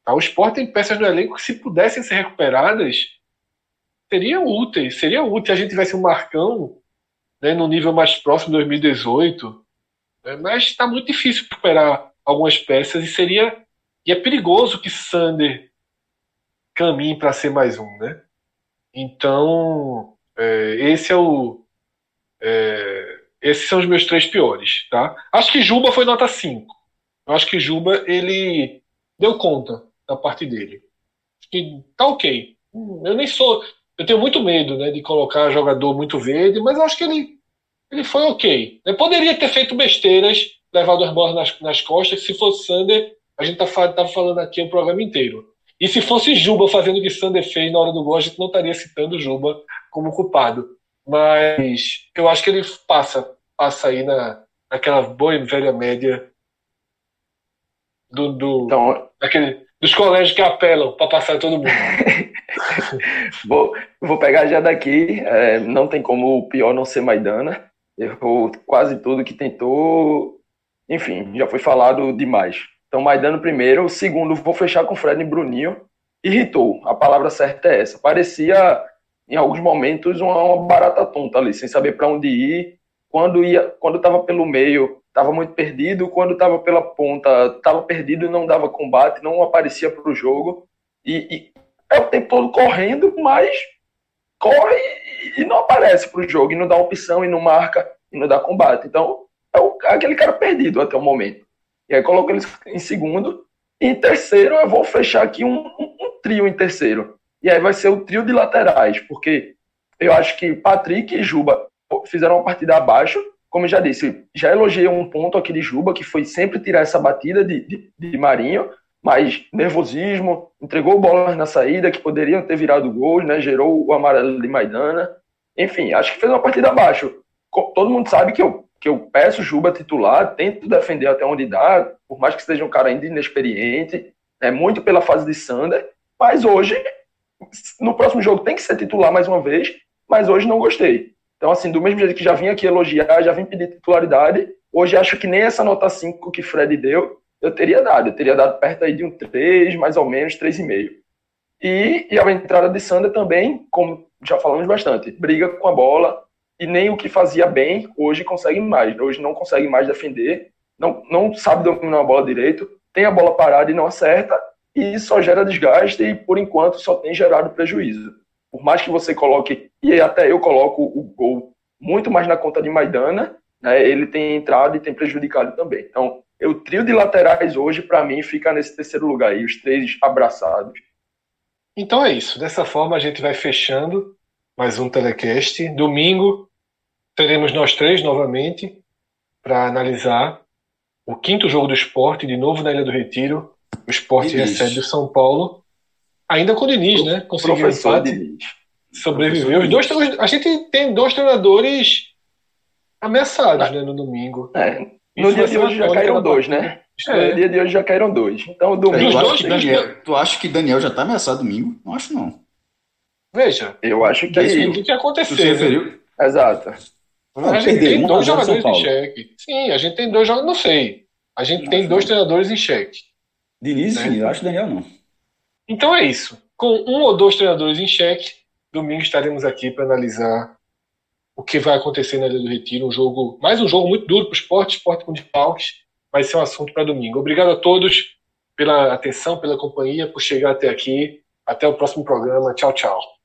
Speaker 1: Tá? O Sport tem peças no elenco que, se pudessem ser recuperadas, seriam úteis. Seria útil se a gente tivesse um Marcão né, no nível mais próximo de 2018. Né, mas está muito difícil recuperar algumas peças e seria e é perigoso que Sander caminhe para ser mais um, né? Então é, esse é o é, esses são os meus três piores, tá? Acho que Juba foi nota 5. Eu acho que Juba ele deu conta da parte dele. Acho que tá ok. Eu nem sou eu tenho muito medo né, de colocar jogador muito verde, mas eu acho que ele, ele foi ok. Eu poderia ter feito besteiras, levado as bolas nas, nas costas. Se fosse Sander, a gente tá, tá falando aqui o programa inteiro. E se fosse Juba fazendo o que Sander fez na hora do gol, a gente não estaria citando Juba como culpado. Mas eu acho que ele passa, passa aí na, naquela boa e velha média do, do, então, daquele, dos colégios que apelam para passar todo mundo.
Speaker 3: vou, vou pegar já daqui. É, não tem como o pior não ser Maidana. Errou quase tudo que tentou. Enfim, já foi falado demais. Então, Maidana primeiro. O segundo, vou fechar com Fred e Bruninho. Irritou. A palavra certa é essa. Parecia, em alguns momentos, uma, uma barata tonta ali, sem saber para onde ir. Quando ia, quando estava pelo meio, estava muito perdido. Quando estava pela ponta, estava perdido não dava combate, não aparecia para o jogo. E, é o tempo todo correndo, mas corre e não aparece para o jogo, e não dá opção, e não marca, e não dá combate. Então, é, o, é aquele cara perdido até o momento. E aí coloco ele em segundo. E em terceiro, eu vou fechar aqui um, um, um trio em terceiro. E aí vai ser o trio de laterais, porque eu acho que Patrick e Juba fizeram uma partida abaixo, como eu já disse, já elogiei um ponto aqui de Juba, que foi sempre tirar essa batida de, de, de Marinho, mas nervosismo, entregou bolas na saída que poderiam ter virado gol, né? gerou o amarelo de Maidana. Enfim, acho que fez uma partida abaixo. Todo mundo sabe que eu, que eu peço Juba titular, tento defender até onde dá, por mais que seja um cara ainda inexperiente, é muito pela fase de Sander, mas hoje, no próximo jogo tem que ser titular mais uma vez, mas hoje não gostei. Então, assim, do mesmo jeito que já vim aqui elogiar, já vim pedir titularidade, hoje acho que nem essa nota 5 que Fred deu, eu teria dado. Eu teria dado perto aí de um 3, mais ou menos, 3,5. E, e a entrada de Sander também, como já falamos bastante, briga com a bola e nem o que fazia bem, hoje consegue mais. Hoje não consegue mais defender, não, não sabe dominar a bola direito, tem a bola parada e não acerta, e só gera desgaste e, por enquanto, só tem gerado prejuízo por mais que você coloque, e até eu coloco o gol muito mais na conta de Maidana, né, ele tem entrado e tem prejudicado também. Então, o trio de laterais hoje, para mim, fica nesse terceiro lugar aí, os três abraçados.
Speaker 1: Então é isso. Dessa forma, a gente vai fechando mais um telecast. Domingo, teremos nós três novamente para analisar o quinto jogo do esporte, de novo na Ilha do Retiro. O esporte recebe o São Paulo Ainda com o Diniz, né? Conseguiu empate. Diniz. Sobreviveu. Os dois, a gente tem dois treinadores ameaçados, ah. né, no domingo.
Speaker 3: É. No dia de hoje já caíram dois, né? É. No dia de hoje já caíram dois. Então, domingo.
Speaker 2: Tu acha, Daniel, tu acha que Daniel já tá ameaçado domingo? Não acho, não.
Speaker 1: Veja.
Speaker 3: Eu acho que.
Speaker 1: Isso que aconteceu. Você referiu?
Speaker 3: Né? Exato.
Speaker 1: Não, a gente tem dois jogadores em xeque. Sim, a gente tem dois jogadores. Não sei. A gente não, tem dois não. treinadores em xeque.
Speaker 2: Diniz, né? sim, eu acho Daniel não.
Speaker 1: Então é isso. Com um ou dois treinadores em xeque, domingo estaremos aqui para analisar o que vai acontecer na Ilha do Retiro. Um jogo, mais um jogo muito duro para o esporte, esporte com desfalques. Vai ser um assunto para domingo. Obrigado a todos pela atenção, pela companhia, por chegar até aqui. Até o próximo programa. Tchau, tchau.